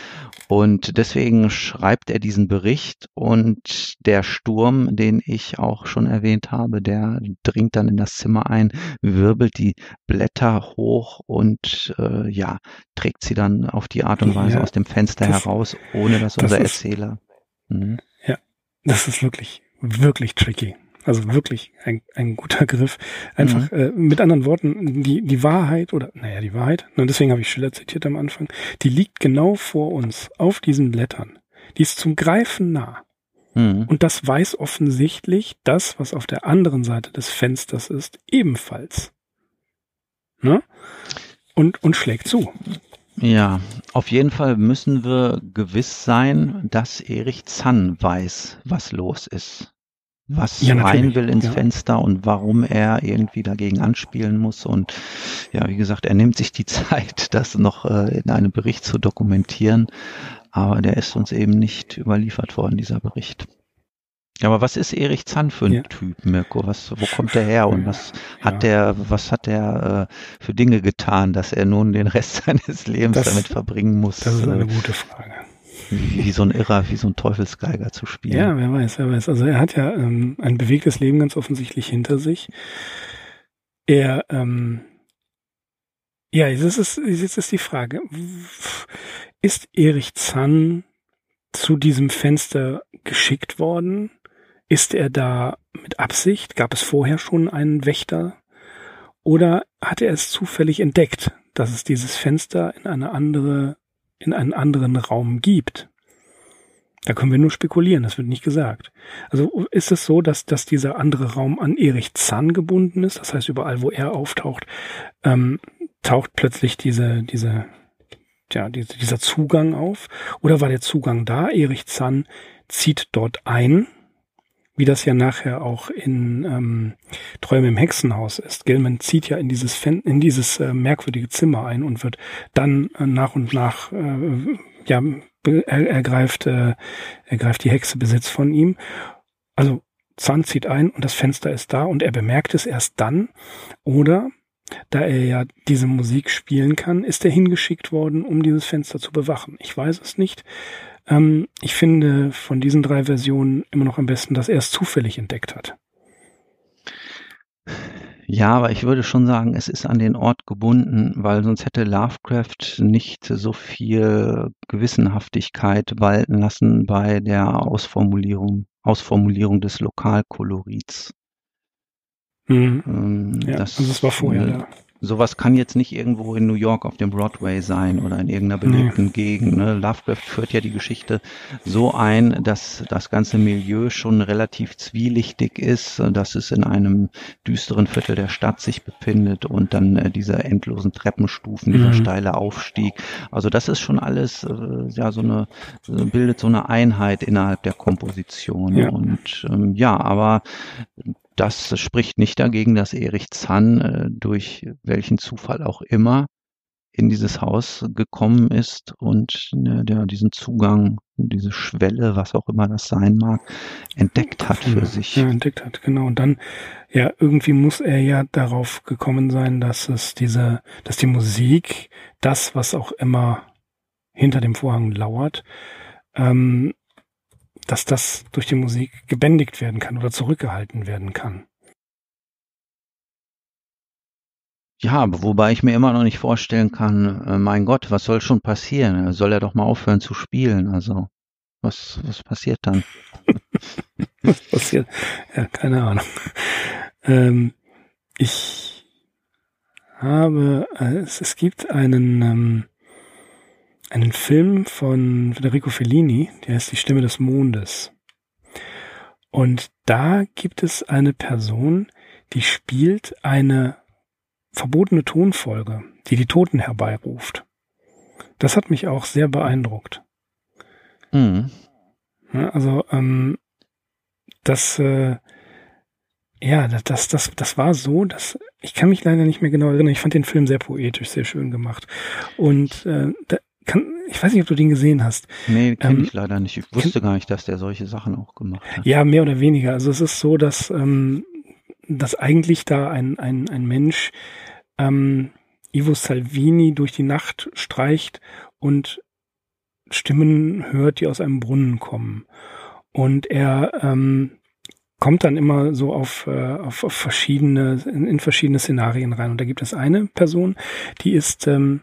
[SPEAKER 3] Und deswegen schreibt er diesen Bericht und der Sturm, den ich auch schon erwähnt habe, der dringt dann in das Zimmer ein, wirbelt die Blätter hoch und äh, ja, trägt sie dann auf die Art und Weise ja, aus dem Fenster das, heraus, ohne dass unser das Erzähler.
[SPEAKER 2] Mh. Ja, das ist wirklich, wirklich tricky. Also wirklich ein, ein guter Griff. Einfach mhm. äh, mit anderen Worten, die, die Wahrheit oder naja, die Wahrheit, und deswegen habe ich Schiller zitiert am Anfang, die liegt genau vor uns auf diesen Blättern. Die ist zum Greifen nah. Mhm. Und das weiß offensichtlich das, was auf der anderen Seite des Fensters ist, ebenfalls. Ne? Und, und schlägt zu.
[SPEAKER 3] Ja, auf jeden Fall müssen wir gewiss sein, dass Erich Zann weiß, was los ist was ja, rein will ins ja. Fenster und warum er irgendwie dagegen anspielen muss. Und ja, wie gesagt, er nimmt sich die <laughs> Zeit, das noch äh, in einem Bericht zu dokumentieren. Aber der ist uns eben nicht überliefert worden, dieser Bericht. Aber was ist Erich Zann für ein ja. Typ, Mirko? Was, wo kommt der her und was hat der, was hat der äh, für Dinge getan, dass er nun den Rest <laughs> seines Lebens das, damit verbringen muss?
[SPEAKER 2] Das ist eine gute Frage
[SPEAKER 3] wie, <laughs> wie so ein Irrer, wie so ein Teufelsgeiger zu spielen.
[SPEAKER 2] Ja, wer weiß, wer weiß. Also er hat ja ähm, ein bewegtes Leben ganz offensichtlich hinter sich. Er, ähm, ja, jetzt ist, jetzt ist die Frage, ist Erich Zann zu diesem Fenster geschickt worden? Ist er da mit Absicht? Gab es vorher schon einen Wächter? Oder hat er es zufällig entdeckt, dass es dieses Fenster in eine andere in einen anderen Raum gibt. Da können wir nur spekulieren, das wird nicht gesagt. Also ist es so, dass, dass dieser andere Raum an Erich Zahn gebunden ist? Das heißt, überall, wo er auftaucht, ähm, taucht plötzlich diese, diese, ja, diese, dieser Zugang auf? Oder war der Zugang da? Erich Zahn zieht dort ein, wie das ja nachher auch in ähm, Träume im Hexenhaus ist. Gilman zieht ja in dieses Fen in dieses äh, merkwürdige Zimmer ein und wird dann äh, nach und nach äh, ja er, ergreift äh, ergreift die Hexe Besitz von ihm. Also Zahn zieht ein und das Fenster ist da und er bemerkt es erst dann oder da er ja diese Musik spielen kann, ist er hingeschickt worden, um dieses Fenster zu bewachen. Ich weiß es nicht. Ähm, ich finde von diesen drei Versionen immer noch am besten, dass er es zufällig entdeckt hat.
[SPEAKER 3] Ja, aber ich würde schon sagen, es ist an den Ort gebunden, weil sonst hätte Lovecraft nicht so viel Gewissenhaftigkeit walten lassen bei der Ausformulierung, Ausformulierung des Lokalkolorits.
[SPEAKER 2] Mhm. Ähm, ja, das, also das war vorher da
[SPEAKER 3] sowas kann jetzt nicht irgendwo in New York auf dem Broadway sein oder in irgendeiner belebten nee. Gegend. Ne? Lovecraft führt ja die Geschichte so ein, dass das ganze Milieu schon relativ zwielichtig ist, dass es in einem düsteren Viertel der Stadt sich befindet und dann äh, diese endlosen Treppenstufen, dieser mhm. steile Aufstieg. Also das ist schon alles äh, ja so eine bildet so eine Einheit innerhalb der Komposition. Ja. Und ähm, ja, aber das spricht nicht dagegen, dass Erich Zann äh, durch welchen Zufall auch immer in dieses Haus gekommen ist und äh, der diesen Zugang, diese Schwelle, was auch immer das sein mag, entdeckt hat für sich.
[SPEAKER 2] Ja, entdeckt hat, genau. Und dann, ja, irgendwie muss er ja darauf gekommen sein, dass es diese, dass die Musik, das, was auch immer hinter dem Vorhang lauert, ähm, dass das durch die Musik gebändigt werden kann oder zurückgehalten werden kann.
[SPEAKER 3] Ja, wobei ich mir immer noch nicht vorstellen kann, äh, mein Gott, was soll schon passieren? Soll er doch mal aufhören zu spielen? Also, was, was passiert dann? <laughs>
[SPEAKER 2] was passiert? Ja, keine Ahnung. Ähm, ich habe, äh, es, es gibt einen, ähm, einen Film von Federico Fellini, der heißt Die Stimme des Mondes. Und da gibt es eine Person, die spielt eine verbotene Tonfolge, die die Toten herbeiruft. Das hat mich auch sehr beeindruckt. Mhm. Ja, also ähm, das, äh, ja, das, das, das war so, dass ich kann mich leider nicht mehr genau erinnern. Ich fand den Film sehr poetisch, sehr schön gemacht. Und äh, da kann, ich weiß nicht, ob du den gesehen hast.
[SPEAKER 3] Nee, kenne ähm, ich leider nicht. Ich wusste gar nicht, dass der solche Sachen auch gemacht hat.
[SPEAKER 2] Ja, mehr oder weniger. Also es ist so, dass, ähm, dass eigentlich da ein, ein, ein Mensch ähm, Ivo Salvini durch die Nacht streicht und Stimmen hört, die aus einem Brunnen kommen. Und er ähm, kommt dann immer so auf, äh, auf, auf verschiedene, in, in verschiedene Szenarien rein. Und da gibt es eine Person, die ist, ähm,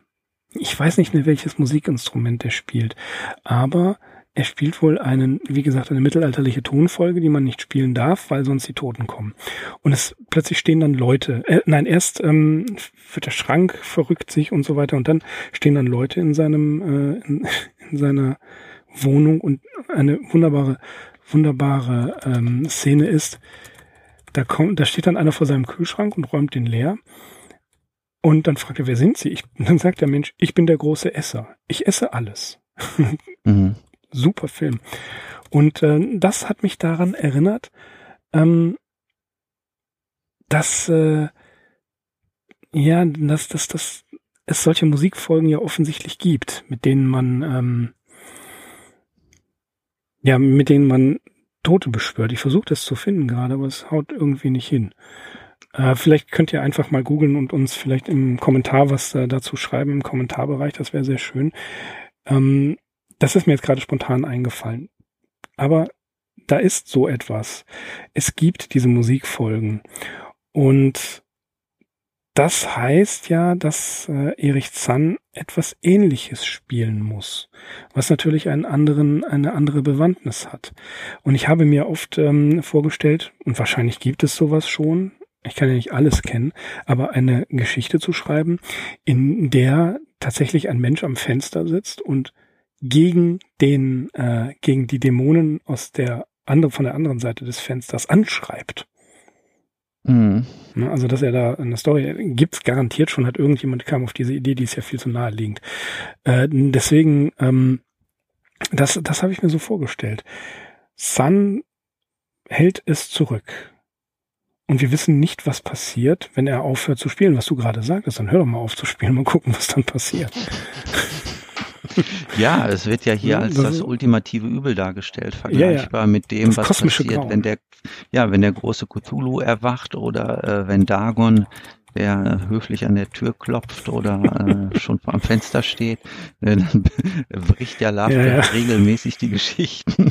[SPEAKER 2] ich weiß nicht mehr, welches Musikinstrument er spielt, aber er spielt wohl einen, wie gesagt, eine mittelalterliche Tonfolge, die man nicht spielen darf, weil sonst die Toten kommen. Und es plötzlich stehen dann Leute. Äh, nein, erst ähm, wird der Schrank verrückt sich und so weiter und dann stehen dann Leute in seinem äh, in, <laughs> in seiner Wohnung und eine wunderbare wunderbare ähm, Szene ist, da kommt, da steht dann einer vor seinem Kühlschrank und räumt den leer. Und dann fragt er, wer sind Sie? Ich, <laughs> dann sagt der Mensch, ich bin der große Esser. Ich esse alles. <laughs> mhm super Film. Und äh, das hat mich daran erinnert, ähm, dass äh, ja, dass, dass, dass es solche Musikfolgen ja offensichtlich gibt, mit denen man ähm, ja, mit denen man Tote beschwört. Ich versuche das zu finden gerade, aber es haut irgendwie nicht hin. Äh, vielleicht könnt ihr einfach mal googeln und uns vielleicht im Kommentar was äh, dazu schreiben, im Kommentarbereich, das wäre sehr schön. Ähm, das ist mir jetzt gerade spontan eingefallen. Aber da ist so etwas. Es gibt diese Musikfolgen. Und das heißt ja, dass äh, Erich Zann etwas Ähnliches spielen muss, was natürlich einen anderen, eine andere Bewandtnis hat. Und ich habe mir oft ähm, vorgestellt, und wahrscheinlich gibt es sowas schon, ich kann ja nicht alles kennen, aber eine Geschichte zu schreiben, in der tatsächlich ein Mensch am Fenster sitzt und gegen den, äh, gegen die Dämonen aus der andere, von der anderen Seite des Fensters anschreibt. Mhm. Also, dass er da eine Story gibt's garantiert schon, hat irgendjemand kam auf diese Idee, die ist ja viel zu naheliegend. Äh, deswegen, ähm, das, das habe ich mir so vorgestellt. Sun hält es zurück. Und wir wissen nicht, was passiert, wenn er aufhört zu spielen, was du gerade sagtest. Dann hör doch mal auf zu spielen, mal gucken, was dann passiert.
[SPEAKER 3] Ja, es wird ja hier als das, ultimative Übel dargestellt, vergleichbar ja, ja. mit dem, was passiert, Grauen. wenn der, ja, wenn der große Cthulhu erwacht oder äh, wenn Dagon der höflich an der Tür klopft oder äh, schon am Fenster steht, <laughs> dann bricht der Lovecraft ja, regelmäßig die Geschichten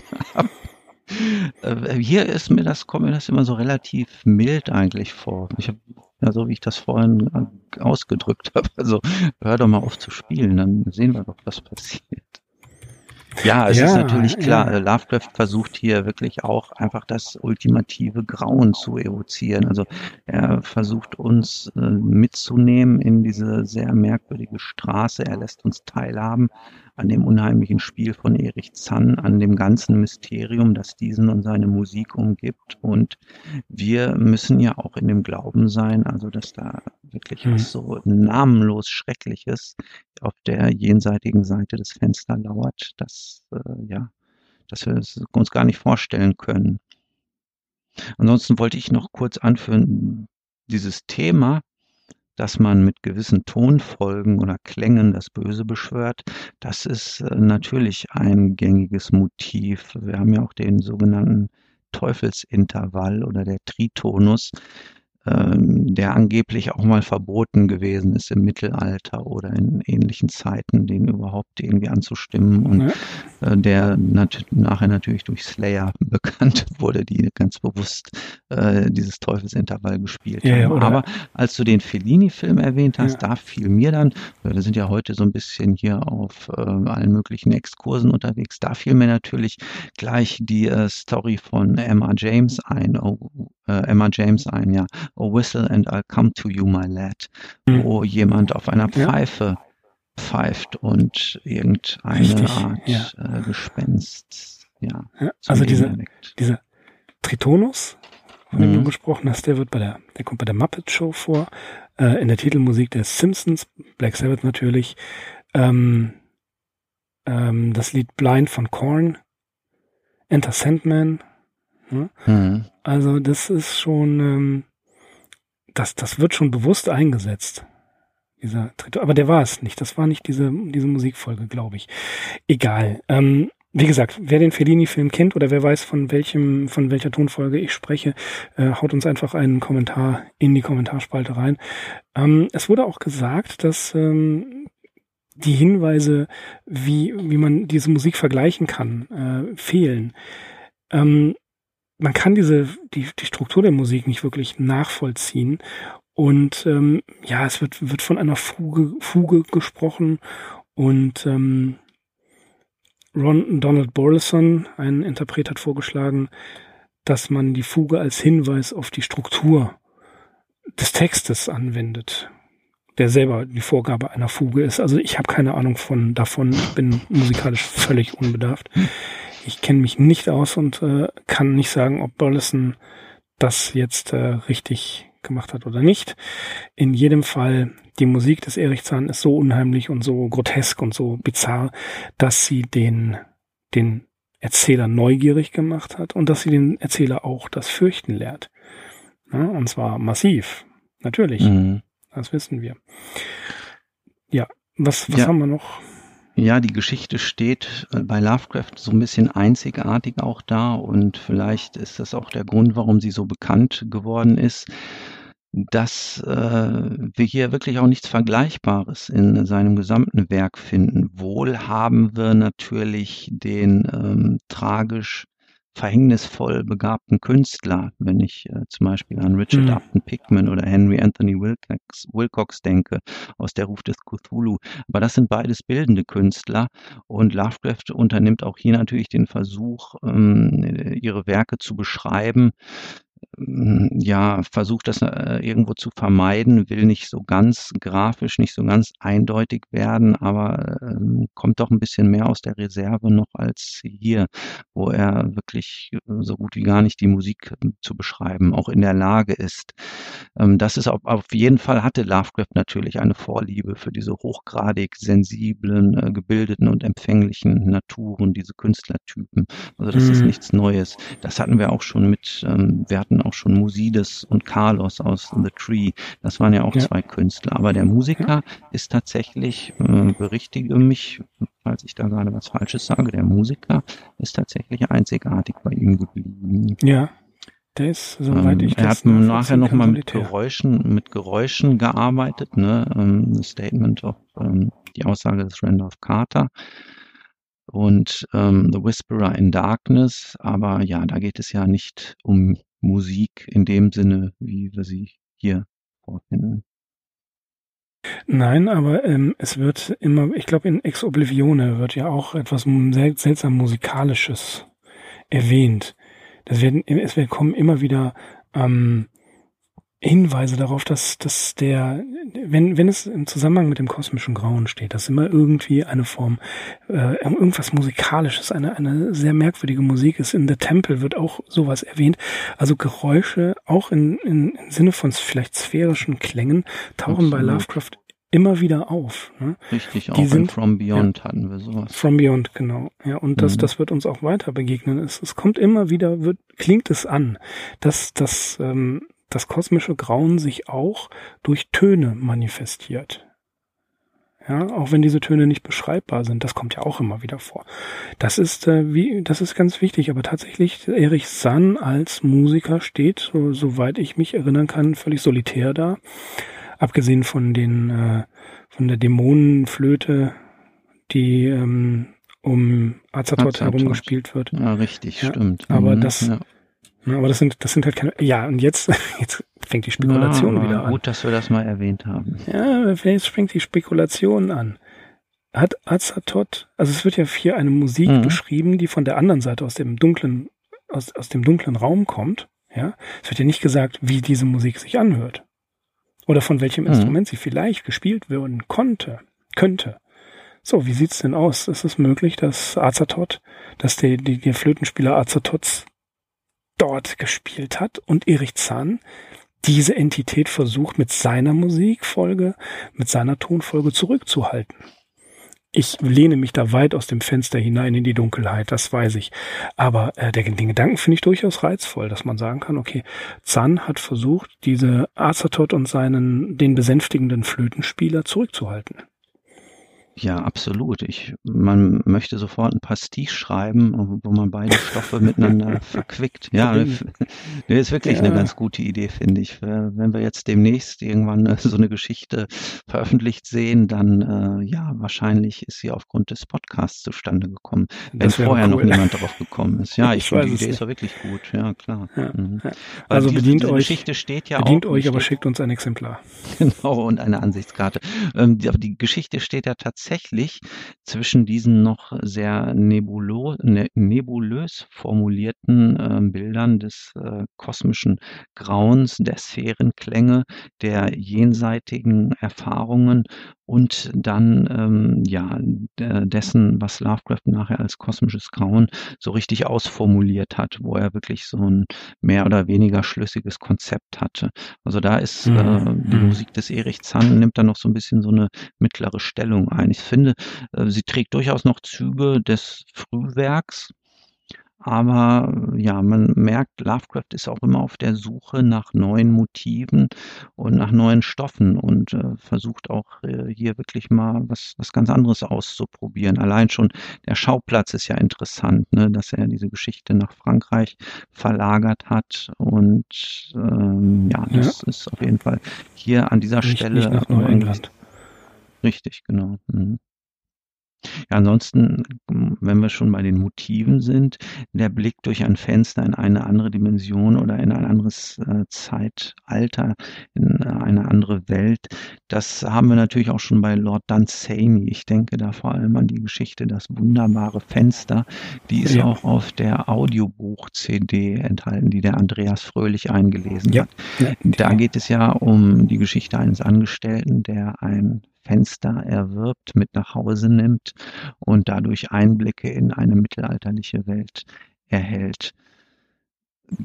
[SPEAKER 3] hier ist mir das, kommt mir das immer so relativ mild eigentlich vor. Ich habe ja, so wie ich das vorhin äh, ausgedrückt habe. <laughs> Also hör doch mal auf zu spielen, dann sehen wir doch, was passiert. Ja, es ja, ist natürlich klar, ja. Lovecraft versucht hier wirklich auch einfach das ultimative Grauen zu evozieren. Also er versucht uns äh, mitzunehmen in diese sehr merkwürdige Straße. Er lässt uns teilhaben an dem unheimlichen Spiel von Erich Zann, an dem ganzen Mysterium, das diesen und seine Musik umgibt. Und wir müssen ja auch in dem Glauben sein, also dass da wirklich mhm. was so namenlos Schreckliches auf der jenseitigen Seite des Fensters lauert, dass, äh, ja, dass wir es uns gar nicht vorstellen können. Ansonsten wollte ich noch kurz anführen, dieses Thema dass man mit gewissen Tonfolgen oder Klängen das Böse beschwört, das ist äh, natürlich ein gängiges Motiv. Wir haben ja auch den sogenannten Teufelsintervall oder der Tritonus, ähm, der angeblich auch mal verboten gewesen ist im Mittelalter oder in ähnlichen Zeiten, den überhaupt irgendwie anzustimmen und ja. äh, der nat nachher natürlich durch Slayer <laughs> bekannt wurde, die ganz bewusst äh, dieses Teufelsintervall gespielt ja, haben. Ja, Aber als du den Fellini-Film erwähnt hast, da fiel mir dann, wir sind ja heute so ein bisschen hier auf äh, allen möglichen Exkursen unterwegs, da fiel mir natürlich gleich die äh, Story von Emma James ein, oh, äh, Emma James ein, ja, Oh Whistle and I'll Come to You, My Lad, mhm. wo jemand auf einer Pfeife pfeift und irgendeine Richtig, Art ja. äh, Gespenst, ja.
[SPEAKER 2] ja also diese, dieser Tritonus, von dem mhm. du gesprochen hast, der wird bei der, der kommt bei der Muppet Show vor, äh, in der Titelmusik der Simpsons, Black Sabbath natürlich, ähm, ähm, das Lied Blind von Korn, Enter Sandman. Ne? Mhm. Also das ist schon, ähm, das, das wird schon bewusst eingesetzt. Dieser dritte, aber der war es nicht. Das war nicht diese, diese Musikfolge, glaube ich. Egal. Ähm, wie gesagt, wer den Fellini-Film kennt oder wer weiß, von welchem, von welcher Tonfolge ich spreche, äh, haut uns einfach einen Kommentar in die Kommentarspalte rein. Ähm, es wurde auch gesagt, dass ähm, die Hinweise, wie, wie man diese Musik vergleichen kann, äh, fehlen. Ähm, man kann diese, die, die Struktur der Musik nicht wirklich nachvollziehen. Und ähm, ja, es wird, wird von einer Fuge, Fuge gesprochen und ähm, Ron Donald Borleson, ein Interpret, hat vorgeschlagen, dass man die Fuge als Hinweis auf die Struktur des Textes anwendet, der selber die Vorgabe einer Fuge ist. Also ich habe keine Ahnung von davon, bin musikalisch völlig unbedarft. Ich kenne mich nicht aus und äh, kann nicht sagen, ob Burleson das jetzt äh, richtig gemacht hat oder nicht. In jedem Fall, die Musik des Erich Zahn ist so unheimlich und so grotesk und so bizarr, dass sie den, den Erzähler neugierig gemacht hat und dass sie den Erzähler auch das Fürchten lehrt. Ja, und zwar massiv. Natürlich. Mhm. Das wissen wir. Ja, was, was ja. haben wir noch?
[SPEAKER 3] Ja, die Geschichte steht äh, bei Lovecraft so ein bisschen einzigartig auch da und vielleicht ist das auch der Grund, warum sie so bekannt geworden ist dass äh, wir hier wirklich auch nichts Vergleichbares in seinem gesamten Werk finden. Wohl haben wir natürlich den ähm, tragisch verhängnisvoll begabten Künstler, wenn ich äh, zum Beispiel an Richard mhm. Upton Pickman oder Henry Anthony Wilcox, Wilcox denke, aus der Ruf des Cthulhu. Aber das sind beides bildende Künstler und Lovecraft unternimmt auch hier natürlich den Versuch, ähm, ihre Werke zu beschreiben ja, versucht das äh, irgendwo zu vermeiden, will nicht so ganz grafisch, nicht so ganz eindeutig werden, aber ähm, kommt doch ein bisschen mehr aus der Reserve noch als hier, wo er wirklich äh, so gut wie gar nicht die Musik äh, zu beschreiben auch in der Lage ist. Ähm, das ist auf, auf jeden Fall hatte Lovecraft natürlich eine Vorliebe für diese hochgradig sensiblen, äh, gebildeten und empfänglichen Naturen, diese Künstlertypen. Also das mhm. ist nichts Neues. Das hatten wir auch schon mit, ähm, wir hatten auch schon Musides und Carlos aus The Tree. Das waren ja auch ja. zwei Künstler. Aber der Musiker ist tatsächlich, äh, berichtige mich, falls ich da gerade was Falsches sage, der Musiker ist tatsächlich einzigartig bei ihm geblieben.
[SPEAKER 2] Ja. Der ist, soweit ähm, ich
[SPEAKER 3] Er hat nachher nochmal mit Geräuschen, mit Geräuschen gearbeitet, ne? Ähm, Statement of, ähm, die Aussage des Randolph Carter und ähm, The Whisperer in Darkness. Aber ja, da geht es ja nicht um Musik in dem Sinne, wie wir sie hier vorfinden.
[SPEAKER 2] Nein, aber ähm, es wird immer, ich glaube, in Ex Oblivione wird ja auch etwas sel seltsam Musikalisches erwähnt. Das werden, es kommen immer wieder ähm, Hinweise darauf, dass, dass der, wenn, wenn es im Zusammenhang mit dem kosmischen Grauen steht, dass immer irgendwie eine Form, äh, irgendwas Musikalisches, eine, eine sehr merkwürdige Musik ist. In The Temple wird auch sowas erwähnt. Also Geräusche, auch in, in, im Sinne von vielleicht sphärischen Klängen, tauchen Absolut. bei Lovecraft immer wieder auf. Ne?
[SPEAKER 3] Richtig, auch Die sind, From Beyond ja, hatten wir sowas.
[SPEAKER 2] From Beyond, genau. Ja, und das, mhm. das wird uns auch weiter begegnen. Es, es kommt immer wieder, wird, klingt es an, dass, dass ähm, das kosmische Grauen sich auch durch Töne manifestiert. Ja, auch wenn diese Töne nicht beschreibbar sind, das kommt ja auch immer wieder vor. Das ist äh, wie, das ist ganz wichtig. Aber tatsächlich Erich Sann als Musiker steht, so, soweit ich mich erinnern kann, völlig solitär da. Abgesehen von den, äh, von der Dämonenflöte, die ähm, um Azathoth herum gespielt wird.
[SPEAKER 3] Ja, richtig, ja, stimmt.
[SPEAKER 2] Aber mhm, das, ja. Ja, aber das sind, das sind halt keine. Ja, und jetzt, <laughs> jetzt fängt die Spekulation ja, wieder an.
[SPEAKER 3] Gut, dass wir das mal erwähnt haben.
[SPEAKER 2] Ja, jetzt fängt die Spekulation an. Hat Azathoth, also es wird ja hier eine Musik mhm. beschrieben, die von der anderen Seite aus dem dunklen, aus, aus dem dunklen Raum kommt. Ja, es wird ja nicht gesagt, wie diese Musik sich anhört. Oder von welchem mhm. Instrument sie vielleicht gespielt werden konnte, könnte. So, wie sieht's denn aus? Ist es möglich, dass Azathoth, dass die, die, der Flötenspieler Azathoths dort gespielt hat und Erich Zahn diese Entität versucht mit seiner Musikfolge, mit seiner Tonfolge zurückzuhalten. ich lehne mich da weit aus dem Fenster hinein in die Dunkelheit, das weiß ich. Aber äh, der, den Gedanken finde ich durchaus reizvoll, dass man sagen kann, okay, Zahn hat versucht, diese Azathoth und seinen, den besänftigenden Flötenspieler zurückzuhalten.
[SPEAKER 3] Ja, absolut. Ich, man möchte sofort ein Pastiche schreiben, wo man beide Stoffe miteinander <laughs> verquickt. Ja, das <laughs> ist wirklich ja. eine ganz gute Idee, finde ich. Wenn wir jetzt demnächst irgendwann äh, so eine Geschichte veröffentlicht sehen, dann äh, ja, wahrscheinlich ist sie aufgrund des Podcasts zustande gekommen, wenn vorher cool. noch niemand darauf gekommen ist. Ja, <laughs> ich, ich finde, die Idee ist doch wirklich gut. Ja, klar. Ja,
[SPEAKER 2] mhm. ja. Also diese, bedient diese euch, Geschichte steht ja bedient auch, euch, aber schickt uns ein Exemplar.
[SPEAKER 3] Genau, und eine Ansichtskarte. Ähm, die, die Geschichte steht ja tatsächlich tatsächlich zwischen diesen noch sehr nebulo ne nebulös formulierten äh, Bildern des äh, kosmischen Grauens, der Sphärenklänge, der jenseitigen Erfahrungen und dann ähm, ja dessen, was Lovecraft nachher als kosmisches Grauen so richtig ausformuliert hat, wo er wirklich so ein mehr oder weniger schlüssiges Konzept hatte. Also da ist mhm. äh, die mhm. Musik des Erich Zann nimmt da noch so ein bisschen so eine mittlere Stellung ein. Ich finde, äh, sie trägt durchaus noch Züge des Frühwerks, aber ja, man merkt, Lovecraft ist auch immer auf der Suche nach neuen Motiven und nach neuen Stoffen und äh, versucht auch äh, hier wirklich mal was, was ganz anderes auszuprobieren. Allein schon der Schauplatz ist ja interessant, ne, dass er diese Geschichte nach Frankreich verlagert hat. Und ähm, ja, das ja. ist auf jeden Fall hier an dieser nicht, Stelle. Nicht
[SPEAKER 2] nach Neuengland.
[SPEAKER 3] Richtig, genau. Mhm. Ja, ansonsten, wenn wir schon bei den Motiven sind, der Blick durch ein Fenster in eine andere Dimension oder in ein anderes äh, Zeitalter, in äh, eine andere Welt, das haben wir natürlich auch schon bei Lord Dunsany. Ich denke da vor allem an die Geschichte Das wunderbare Fenster. Die ist ja. auch auf der Audiobuch-CD enthalten, die der Andreas Fröhlich eingelesen ja. hat. Da geht es ja um die Geschichte eines Angestellten, der ein Fenster erwirbt, mit nach Hause nimmt und dadurch Einblicke in eine mittelalterliche Welt erhält.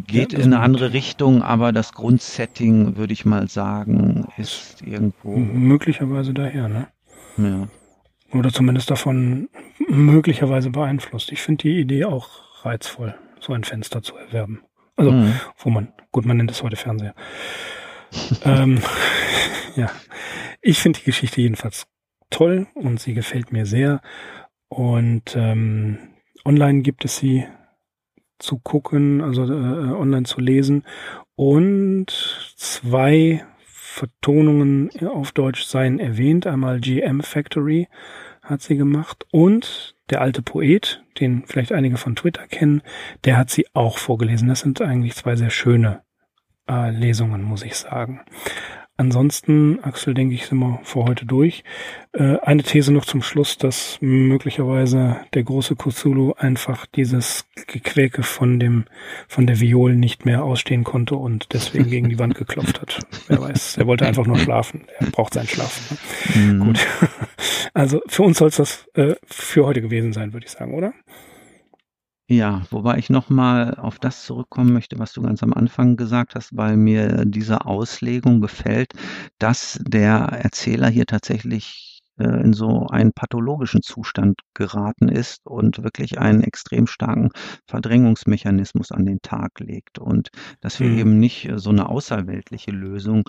[SPEAKER 3] Geht ja, in eine andere Richtung, aber das Grundsetting, würde ich mal sagen, ist irgendwo.
[SPEAKER 2] Möglicherweise daher, ne?
[SPEAKER 3] Ja.
[SPEAKER 2] Oder zumindest davon möglicherweise beeinflusst. Ich finde die Idee auch reizvoll, so ein Fenster zu erwerben. Also, mhm. wo man, gut, man nennt es heute Fernseher. ähm, <laughs> ja. Ich finde die Geschichte jedenfalls toll und sie gefällt mir sehr. Und ähm, online gibt es sie zu gucken, also äh, online zu lesen. Und zwei Vertonungen auf Deutsch seien erwähnt. Einmal GM Factory hat sie gemacht und der alte Poet, den vielleicht einige von Twitter kennen, der hat sie auch vorgelesen. Das sind eigentlich zwei sehr schöne äh, Lesungen, muss ich sagen. Ansonsten, Axel, denke ich, sind wir vor heute durch. Äh, eine These noch zum Schluss, dass möglicherweise der große Cthulhu einfach dieses Gequäke von dem, von der Viol nicht mehr ausstehen konnte und deswegen gegen die Wand <laughs> geklopft hat. Wer weiß. Er wollte einfach nur schlafen. Er braucht seinen Schlaf. Ne? Mhm. Gut. <laughs> Also für uns soll es das äh, für heute gewesen sein, würde ich sagen, oder?
[SPEAKER 3] Ja, wobei ich nochmal auf das zurückkommen möchte, was du ganz am Anfang gesagt hast, weil mir diese Auslegung gefällt, dass der Erzähler hier tatsächlich äh, in so einen pathologischen Zustand geraten ist und wirklich einen extrem starken Verdrängungsmechanismus an den Tag legt und dass wir Mhm. eben nicht so eine außerweltliche Lösung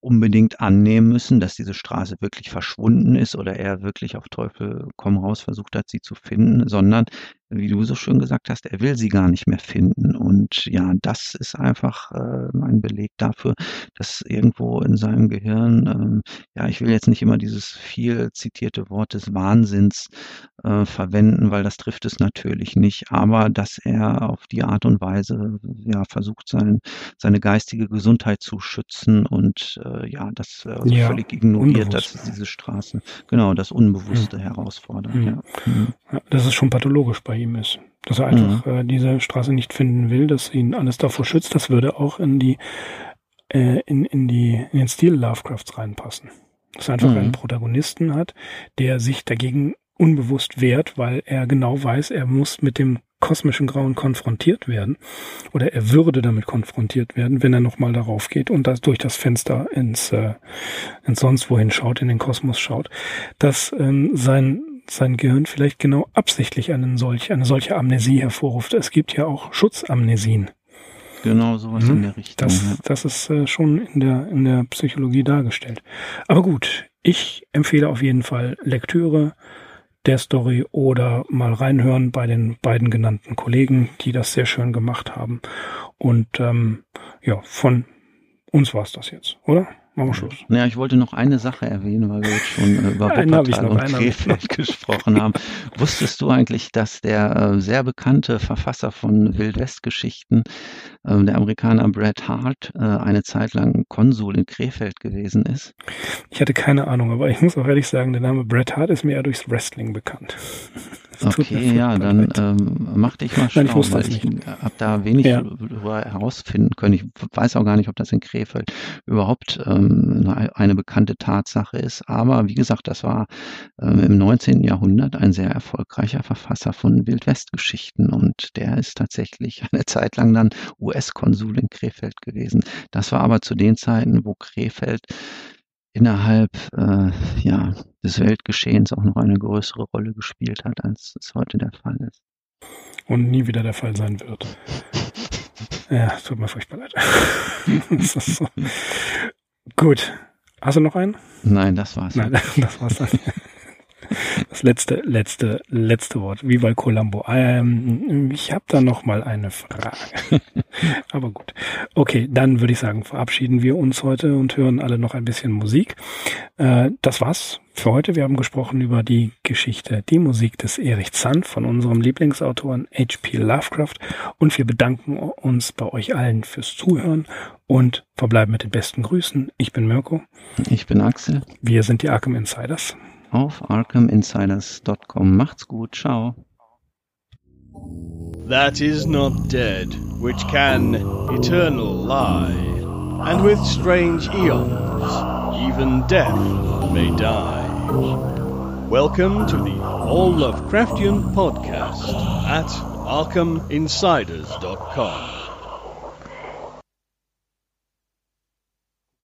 [SPEAKER 3] unbedingt annehmen müssen, dass diese Straße wirklich verschwunden ist oder er wirklich auf Teufel komm raus versucht hat, sie zu finden, sondern wie du so schön gesagt hast, er will sie gar nicht mehr finden. Und ja, das ist einfach äh, ein Beleg dafür, dass irgendwo in seinem Gehirn, ähm, ja, ich will jetzt nicht immer dieses viel zitierte Wort des Wahnsinns äh, verwenden, weil das trifft es natürlich nicht, aber dass er auf die Art und Weise ja versucht, sein, seine geistige Gesundheit zu schützen und äh, ja, das also ja, völlig ignoriert, dass diese Straße, genau, das Unbewusste mhm. herausfordert. Mhm. Ja.
[SPEAKER 2] Mhm. ja. das ist schon pathologisch bei ihm ist. Dass er einfach mhm. äh, diese Straße nicht finden will, dass ihn alles davor schützt, das würde auch in die, äh, in, in die, in den Stil Lovecrafts reinpassen. Dass er einfach mhm. einen Protagonisten hat, der sich dagegen unbewusst wehrt, weil er genau weiß, er muss mit dem kosmischen Grauen konfrontiert werden oder er würde damit konfrontiert werden, wenn er nochmal darauf geht und das durch das Fenster ins, äh, ins sonst wohin schaut, in den Kosmos schaut, dass ähm, sein sein Gehirn vielleicht genau absichtlich einen solch, eine solche Amnesie hervorruft. Es gibt ja auch Schutzamnesien.
[SPEAKER 3] Genau, sowas mhm. in der Richtung.
[SPEAKER 2] Das, ja. das ist äh, schon in der, in der Psychologie dargestellt. Aber gut, ich empfehle auf jeden Fall Lektüre der Story oder mal reinhören bei den beiden genannten Kollegen, die das sehr schön gemacht haben. Und ähm, ja, von uns war es das jetzt, oder? Machen wir Schluss.
[SPEAKER 3] Ja, ich wollte noch eine Sache erwähnen, weil wir jetzt schon äh, über <laughs> Wuppertal und Krefeld <laughs> gesprochen haben. Wusstest du eigentlich, dass der äh, sehr bekannte Verfasser von Wildwest-Geschichten, äh, der Amerikaner Brad Hart, äh, eine Zeit lang Konsul in Krefeld gewesen ist?
[SPEAKER 2] Ich hatte keine Ahnung, aber ich muss auch ehrlich sagen, der Name Brad Hart ist mir eher durchs Wrestling bekannt.
[SPEAKER 3] Okay, ja, dann ähm, mach dich mal schlau, Nein, ich weil ich habe da wenig ja. darüber herausfinden können. Ich weiß auch gar nicht, ob das in Krefeld überhaupt ähm, eine, eine, bekannte Tatsache ist. Aber wie gesagt, das war ähm, im 19. Jahrhundert ein sehr erfolgreicher Verfasser von Wildwest-Geschichten und der ist tatsächlich <laughs> eine Zeit lang dann US-Konsul in Krefeld gewesen. Das war aber zu den Zeiten, wo Krefeld innerhalb äh, ja, des Weltgeschehens auch noch eine größere Rolle gespielt hat, als es heute der Fall ist.
[SPEAKER 2] Und nie wieder der Fall sein wird. <laughs> Ja, tut mir furchtbar leid. <laughs> so. Gut. Hast du noch einen?
[SPEAKER 3] Nein, das war's.
[SPEAKER 2] Nein, <laughs> das war's dann. Das letzte, letzte, letzte Wort. Wie bei Columbo. Ähm, ich habe da noch mal eine Frage. <laughs> Aber gut. Okay, dann würde ich sagen, verabschieden wir uns heute und hören alle noch ein bisschen Musik. Äh, das war's für heute. Wir haben gesprochen über die Geschichte, die Musik des Erich Zand von unserem Lieblingsautoren H.P. Lovecraft. Und wir bedanken uns bei euch allen fürs Zuhören und verbleiben mit den besten Grüßen. Ich bin Mirko.
[SPEAKER 3] Ich bin Axel.
[SPEAKER 2] Wir sind die Arkham Insiders.
[SPEAKER 3] Auf arkhaminsiders.com. Macht's gut, ciao.
[SPEAKER 1] That is not dead, which can eternal lie, and with strange eons, even death may die. Welcome to the All Lovecraftian podcast at ArkhamInsiders.com.